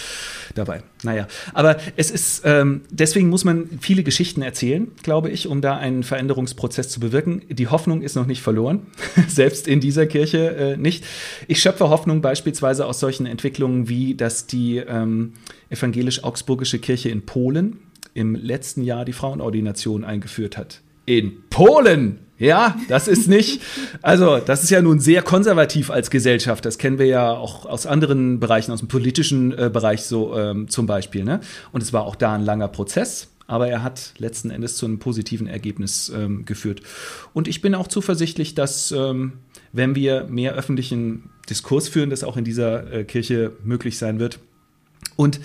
dabei. Naja, aber es ist, ähm, deswegen muss man viele Geschichten erzählen, glaube ich, um da einen Veränderungsprozess zu bewirken. Die Hoffnung ist noch nicht verloren, *laughs* selbst in dieser Kirche äh, nicht. Ich schöpfe Hoffnung beispielsweise aus solchen Entwicklungen wie, dass die ähm, evangelisch-augsburgische Kirche in Polen im letzten Jahr die Frauenordination eingeführt hat. In Polen! Ja, das ist nicht, also das ist ja nun sehr konservativ als Gesellschaft. Das kennen wir ja auch aus anderen Bereichen, aus dem politischen äh, Bereich so ähm, zum Beispiel. Ne? Und es war auch da ein langer Prozess, aber er hat letzten Endes zu einem positiven Ergebnis ähm, geführt. Und ich bin auch zuversichtlich, dass ähm, wenn wir mehr öffentlichen Diskurs führen, das auch in dieser äh, Kirche möglich sein wird. Und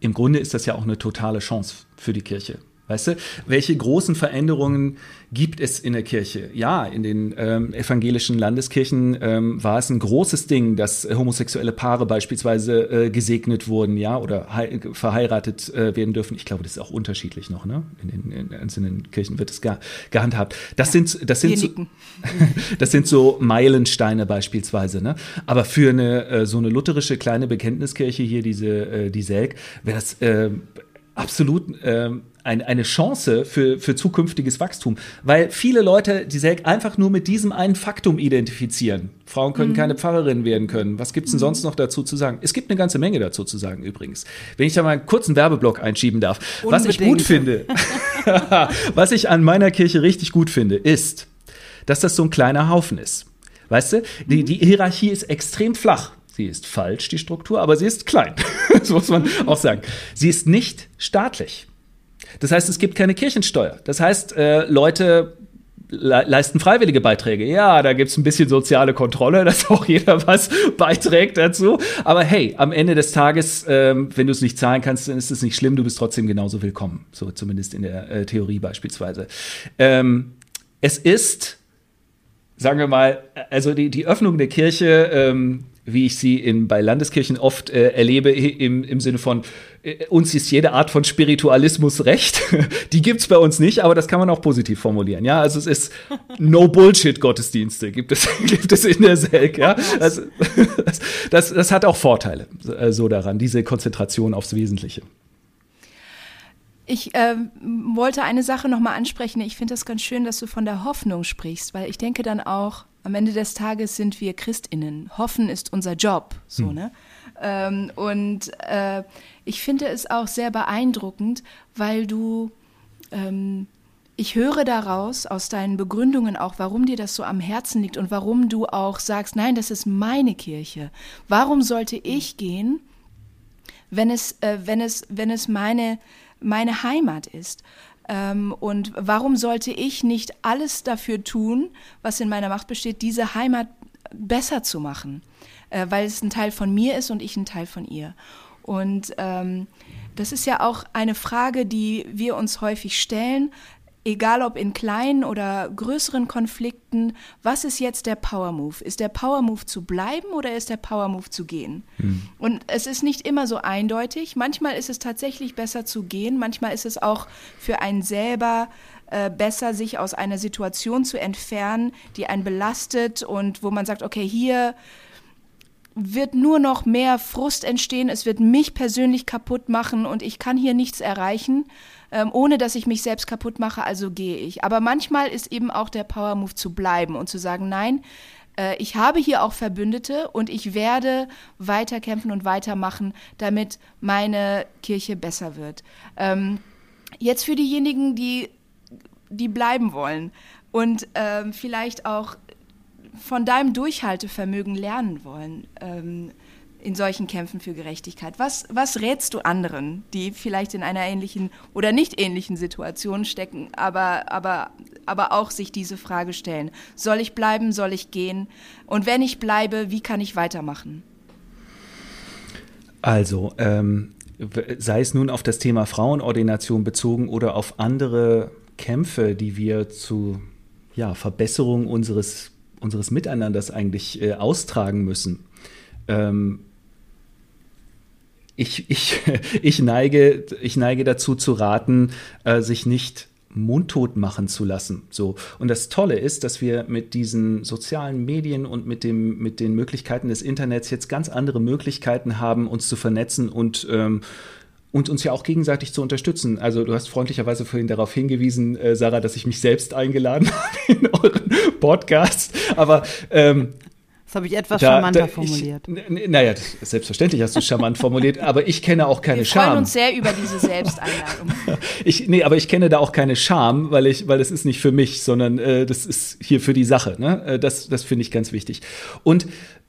im Grunde ist das ja auch eine totale Chance für die Kirche. Weißt du, welche großen Veränderungen gibt es in der Kirche? Ja, in den ähm, evangelischen Landeskirchen ähm, war es ein großes Ding, dass homosexuelle Paare beispielsweise äh, gesegnet wurden, ja, oder verheiratet äh, werden dürfen. Ich glaube, das ist auch unterschiedlich noch, ne? In den in einzelnen Kirchen wird es ge gehandhabt. Das ja, sind, das sind, so, *laughs* das sind so Meilensteine beispielsweise, ne? Aber für eine äh, so eine lutherische kleine Bekenntniskirche hier, diese äh, die Selk, wäre das äh, absolut äh, ein, eine Chance für, für zukünftiges Wachstum, weil viele Leute die Selk einfach nur mit diesem einen Faktum identifizieren. Frauen können mhm. keine Pfarrerin werden können. Was gibt's denn mhm. sonst noch dazu zu sagen? Es gibt eine ganze Menge dazu zu sagen übrigens. Wenn ich da mal einen kurzen Werbeblock einschieben darf. Unbedingt. Was ich gut finde, *laughs* was ich an meiner Kirche richtig gut finde, ist, dass das so ein kleiner Haufen ist. Weißt du, die, mhm. die Hierarchie ist extrem flach. Sie ist falsch, die Struktur, aber sie ist klein. *laughs* das muss man auch sagen. Sie ist nicht staatlich. Das heißt, es gibt keine Kirchensteuer. Das heißt, äh, Leute le leisten freiwillige Beiträge. Ja, da gibt es ein bisschen soziale Kontrolle, *laughs* dass auch jeder was beiträgt dazu. Aber hey, am Ende des Tages, ähm, wenn du es nicht zahlen kannst, dann ist es nicht schlimm, du bist trotzdem genauso willkommen. So zumindest in der äh, Theorie beispielsweise. Ähm, es ist, sagen wir mal, also die, die Öffnung der Kirche ähm, wie ich sie in, bei Landeskirchen oft äh, erlebe, im, im Sinne von, äh, uns ist jede Art von Spiritualismus recht. *laughs* Die gibt's bei uns nicht, aber das kann man auch positiv formulieren. Ja, also es ist No-Bullshit-Gottesdienste, gibt es, *laughs* gibt es in der Selk. Ja? Also, das, *laughs* das, das hat auch Vorteile äh, so daran, diese Konzentration aufs Wesentliche. Ich äh, wollte eine Sache nochmal ansprechen. Ich finde das ganz schön, dass du von der Hoffnung sprichst, weil ich denke dann auch, am Ende des Tages sind wir Christinnen. Hoffen ist unser Job, so, hm. ne? Ähm, und äh, ich finde es auch sehr beeindruckend, weil du, ähm, ich höre daraus, aus deinen Begründungen auch, warum dir das so am Herzen liegt und warum du auch sagst, nein, das ist meine Kirche. Warum sollte ich gehen, wenn es, äh, wenn es, wenn es meine, meine Heimat ist? Ähm, und warum sollte ich nicht alles dafür tun, was in meiner Macht besteht, diese Heimat besser zu machen? Äh, weil es ein Teil von mir ist und ich ein Teil von ihr. Und ähm, das ist ja auch eine Frage, die wir uns häufig stellen egal ob in kleinen oder größeren Konflikten, was ist jetzt der Power Move? Ist der Power Move zu bleiben oder ist der Power Move zu gehen? Mhm. Und es ist nicht immer so eindeutig. Manchmal ist es tatsächlich besser zu gehen, manchmal ist es auch für einen selber äh, besser, sich aus einer Situation zu entfernen, die einen belastet und wo man sagt, okay, hier wird nur noch mehr Frust entstehen, es wird mich persönlich kaputt machen und ich kann hier nichts erreichen ähm, ohne dass ich mich selbst kaputt mache, also gehe ich. Aber manchmal ist eben auch der Power Move zu bleiben und zu sagen, nein, äh, ich habe hier auch Verbündete und ich werde weiterkämpfen und weitermachen, damit meine Kirche besser wird. Ähm, jetzt für diejenigen, die, die bleiben wollen und ähm, vielleicht auch von deinem Durchhaltevermögen lernen wollen. Ähm, in solchen Kämpfen für Gerechtigkeit? Was, was rätst du anderen, die vielleicht in einer ähnlichen oder nicht ähnlichen Situation stecken, aber, aber, aber auch sich diese Frage stellen? Soll ich bleiben, soll ich gehen? Und wenn ich bleibe, wie kann ich weitermachen? Also, ähm, sei es nun auf das Thema Frauenordination bezogen oder auf andere Kämpfe, die wir zu ja, Verbesserung unseres, unseres Miteinanders eigentlich äh, austragen müssen. Ähm, ich, ich, *laughs* ich, neige, ich neige dazu zu raten, äh, sich nicht mundtot machen zu lassen. So. Und das Tolle ist, dass wir mit diesen sozialen Medien und mit, dem, mit den Möglichkeiten des Internets jetzt ganz andere Möglichkeiten haben, uns zu vernetzen und ähm, und uns ja auch gegenseitig zu unterstützen. Also du hast freundlicherweise vorhin darauf hingewiesen, äh, Sarah, dass ich mich selbst eingeladen *laughs* habe in euren Podcast. Aber ähm, das habe ich etwas da, charmanter da, formuliert. Ich, naja, selbstverständlich hast du charmant formuliert, aber ich kenne auch keine Scham. Wir freuen uns sehr über diese Selbsteinladung. *laughs* ich, nee, aber ich kenne da auch keine Scham, weil ich, weil das ist nicht für mich, sondern äh, das ist hier für die Sache. Ne? Äh, das, das finde ich ganz wichtig. Und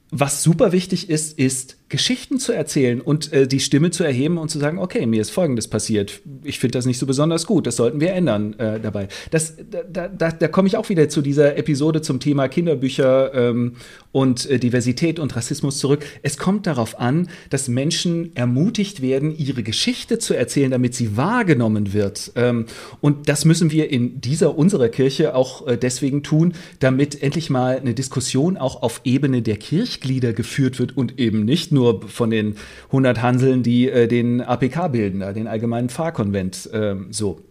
was super wichtig ist, ist Geschichten zu erzählen und äh, die Stimme zu erheben und zu sagen, okay, mir ist Folgendes passiert. Ich finde das nicht so besonders gut. Das sollten wir ändern äh, dabei. Das, da da, da komme ich auch wieder zu dieser Episode zum Thema Kinderbücher ähm, und äh, Diversität und Rassismus zurück. Es kommt darauf an, dass Menschen ermutigt werden, ihre Geschichte zu erzählen, damit sie wahrgenommen wird. Ähm, und das müssen wir in dieser unserer Kirche auch äh, deswegen tun, damit endlich mal eine Diskussion auch auf Ebene der Kirchglieder geführt wird und eben nicht nur von den 100 Hanseln, die äh, den APK bilden, den Allgemeinen Pfarrkonvent, äh, so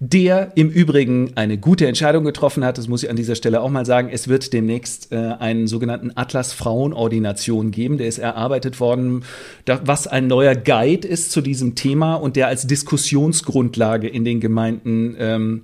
der im Übrigen eine gute Entscheidung getroffen hat. Das muss ich an dieser Stelle auch mal sagen. Es wird demnächst äh, einen sogenannten Atlas Frauenordination geben. Der ist erarbeitet worden, da, was ein neuer Guide ist zu diesem Thema und der als Diskussionsgrundlage in den Gemeinden ähm,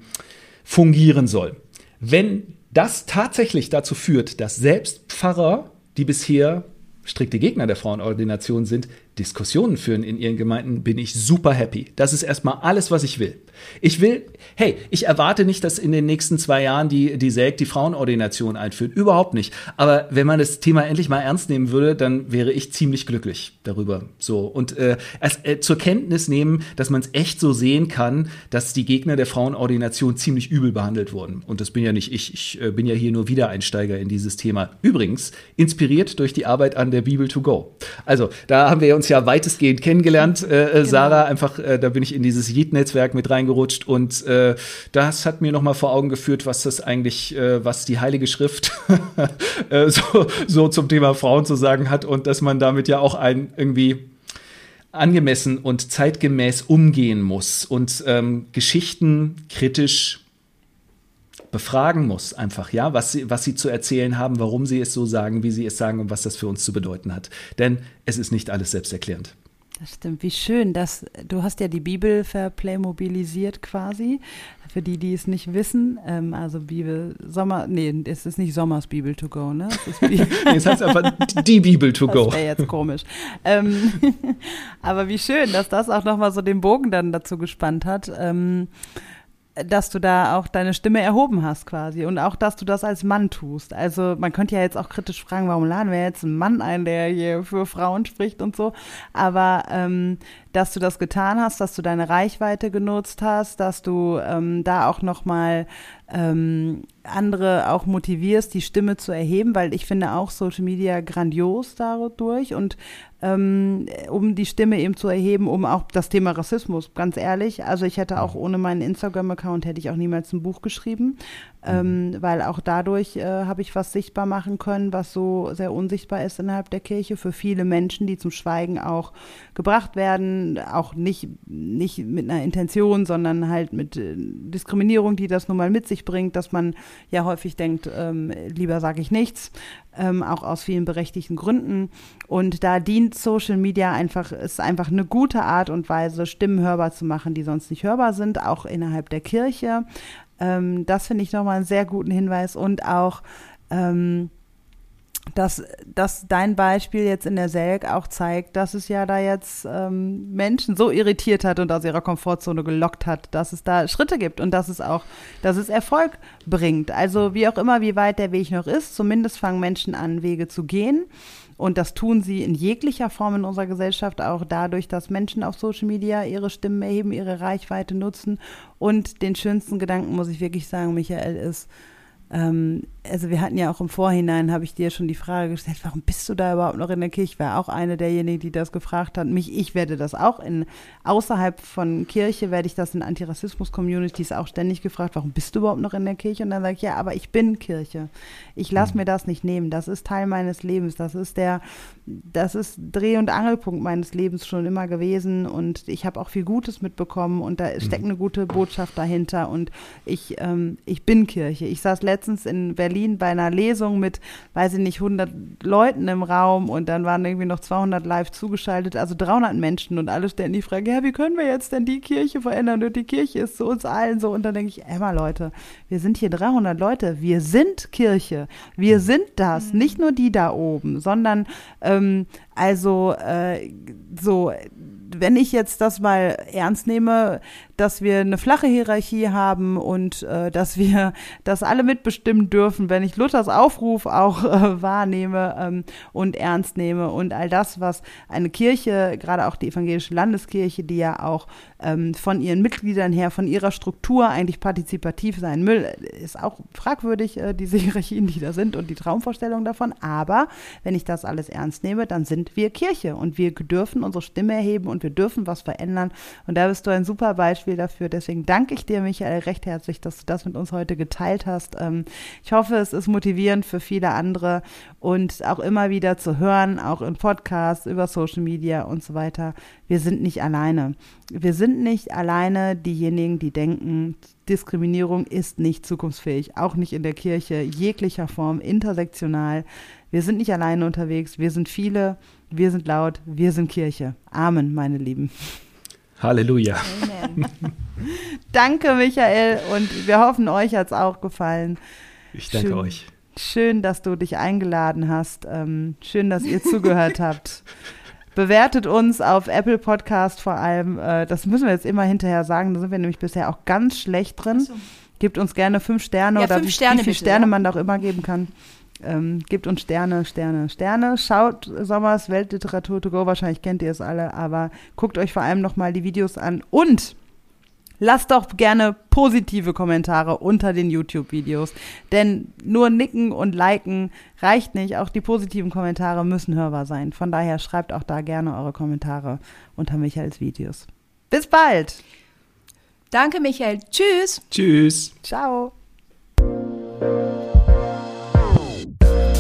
fungieren soll. Wenn das tatsächlich dazu führt, dass selbst Pfarrer, die bisher strikte Gegner der Frauenordination sind, Diskussionen führen in ihren Gemeinden, bin ich super happy. Das ist erstmal alles, was ich will. Ich will, hey, ich erwarte nicht, dass in den nächsten zwei Jahren die, die SEG die Frauenordination einführt. Überhaupt nicht. Aber wenn man das Thema endlich mal ernst nehmen würde, dann wäre ich ziemlich glücklich darüber. So. Und äh, erst, äh, zur Kenntnis nehmen, dass man es echt so sehen kann, dass die Gegner der Frauenordination ziemlich übel behandelt wurden. Und das bin ja nicht ich. Ich äh, bin ja hier nur Wiedereinsteiger in dieses Thema. Übrigens, inspiriert durch die Arbeit an der Bibel to go. Also, da haben wir uns ja weitestgehend kennengelernt, äh, äh, genau. Sarah. Einfach, äh, da bin ich in dieses Yeet-Netzwerk mit reingerutscht und äh, das hat mir noch mal vor Augen geführt, was das eigentlich, äh, was die Heilige Schrift *laughs* äh, so, so zum Thema Frauen zu sagen hat und dass man damit ja auch ein irgendwie angemessen und zeitgemäß umgehen muss und ähm, Geschichten kritisch befragen muss, einfach, ja, was sie, was sie zu erzählen haben, warum sie es so sagen, wie sie es sagen und was das für uns zu bedeuten hat. Denn es ist nicht alles selbsterklärend. Das stimmt, wie schön. dass du hast ja die Bibel verplaymobilisiert quasi. Für die, die es nicht wissen, ähm, also Bibel, Sommer, nee, es ist nicht Sommers Bibel to go, ne? Es, ist *laughs* nee, es heißt einfach die Bibel to go. Das wäre jetzt komisch. ähm, *laughs* aber wie schön, dass das auch nochmal so den Bogen dann dazu gespannt hat. Ähm, dass du da auch deine Stimme erhoben hast quasi und auch, dass du das als Mann tust. Also man könnte ja jetzt auch kritisch fragen, warum laden wir jetzt einen Mann ein, der hier für Frauen spricht und so. Aber ähm, dass du das getan hast, dass du deine Reichweite genutzt hast, dass du ähm, da auch noch mal ähm, andere auch motivierst, die Stimme zu erheben, weil ich finde auch Social Media grandios dadurch und ähm, um die Stimme eben zu erheben, um auch das Thema Rassismus, ganz ehrlich. Also ich hätte auch ohne meinen Instagram-Account hätte ich auch niemals ein Buch geschrieben, ähm, mhm. weil auch dadurch äh, habe ich was sichtbar machen können, was so sehr unsichtbar ist innerhalb der Kirche für viele Menschen, die zum Schweigen auch gebracht werden, auch nicht, nicht mit einer Intention, sondern halt mit äh, Diskriminierung, die das nun mal mit sich bringt, dass man ja häufig denkt, ähm, lieber sage ich nichts, ähm, auch aus vielen berechtigten Gründen. Und da dient Social Media einfach, ist einfach eine gute Art und Weise, Stimmen hörbar zu machen, die sonst nicht hörbar sind, auch innerhalb der Kirche. Ähm, das finde ich nochmal einen sehr guten Hinweis und auch, ähm, dass, dass dein Beispiel jetzt in der Selk auch zeigt, dass es ja da jetzt ähm, Menschen so irritiert hat und aus ihrer Komfortzone gelockt hat, dass es da Schritte gibt und dass es auch, dass es Erfolg bringt. Also wie auch immer, wie weit der Weg noch ist, zumindest fangen Menschen an, Wege zu gehen. Und das tun sie in jeglicher Form in unserer Gesellschaft, auch dadurch, dass Menschen auf Social Media ihre Stimmen erheben, ihre Reichweite nutzen. Und den schönsten Gedanken, muss ich wirklich sagen, Michael, ist, ähm, also wir hatten ja auch im Vorhinein, habe ich dir schon die Frage gestellt, warum bist du da überhaupt noch in der Kirche? Ich war auch eine derjenigen, die das gefragt hat. Mich, ich werde das auch in, außerhalb von Kirche werde ich das in Antirassismus-Communities auch ständig gefragt, warum bist du überhaupt noch in der Kirche? Und dann sage ich, ja, aber ich bin Kirche. Ich lasse mir das nicht nehmen. Das ist Teil meines Lebens. Das ist der, das ist Dreh- und Angelpunkt meines Lebens schon immer gewesen. Und ich habe auch viel Gutes mitbekommen und da steckt eine gute Botschaft dahinter. Und ich, ähm, ich bin Kirche. Ich saß letztens in Berlin Berlin bei einer Lesung mit, weiß ich nicht, 100 Leuten im Raum und dann waren irgendwie noch 200 live zugeschaltet, also 300 Menschen und alle stellen die Frage, ja, wie können wir jetzt denn die Kirche verändern und die Kirche ist zu uns allen so und dann denke ich, Emma Leute, wir sind hier 300 Leute, wir sind Kirche, wir mhm. sind das, mhm. nicht nur die da oben, sondern ähm, also äh, so wenn ich jetzt das mal ernst nehme, dass wir eine flache Hierarchie haben und äh, dass wir *laughs* das alle mitbestimmen dürfen, wenn ich Luthers Aufruf auch äh, wahrnehme ähm, und ernst nehme und all das, was eine Kirche, gerade auch die evangelische Landeskirche, die ja auch ähm, von ihren Mitgliedern her, von ihrer Struktur eigentlich partizipativ sein will, ist auch fragwürdig, äh, diese *laughs* Hierarchien, die da sind und die Traumvorstellung davon. Aber wenn ich das alles ernst nehme, dann sind wir Kirche und wir dürfen unsere Stimme erheben und wir dürfen was verändern. Und da bist du ein super Beispiel Beispiel dafür. Deswegen danke ich dir, Michael, recht herzlich, dass du das mit uns heute geteilt hast. Ähm, ich hoffe, es ist motivierend für viele andere und auch immer wieder zu hören, auch in Podcasts, über Social Media und so weiter. Wir sind nicht alleine. Wir sind nicht alleine diejenigen, die denken, Diskriminierung ist nicht zukunftsfähig, auch nicht in der Kirche, jeglicher Form, intersektional. Wir sind nicht alleine unterwegs, wir sind viele, wir sind laut, wir sind Kirche. Amen, meine Lieben. Halleluja. Amen. danke, Michael, und wir hoffen, euch hat es auch gefallen. Ich danke schön, euch. Schön, dass du dich eingeladen hast. Ähm, schön, dass ihr zugehört *laughs* habt. Bewertet uns auf Apple Podcast vor allem. Äh, das müssen wir jetzt immer hinterher sagen. Da sind wir nämlich bisher auch ganz schlecht drin. So. Gebt uns gerne fünf Sterne ja, oder fünf wie, Sterne wie viele bitte, Sterne ja. man da auch immer geben kann. Ähm, gebt uns Sterne, Sterne, Sterne. Schaut Sommers Weltliteratur to go, wahrscheinlich kennt ihr es alle, aber guckt euch vor allem nochmal die Videos an und lasst doch gerne positive Kommentare unter den YouTube-Videos, denn nur nicken und liken reicht nicht, auch die positiven Kommentare müssen hörbar sein. Von daher schreibt auch da gerne eure Kommentare unter Michaels Videos. Bis bald! Danke, Michael. Tschüss. Tschüss. Ciao.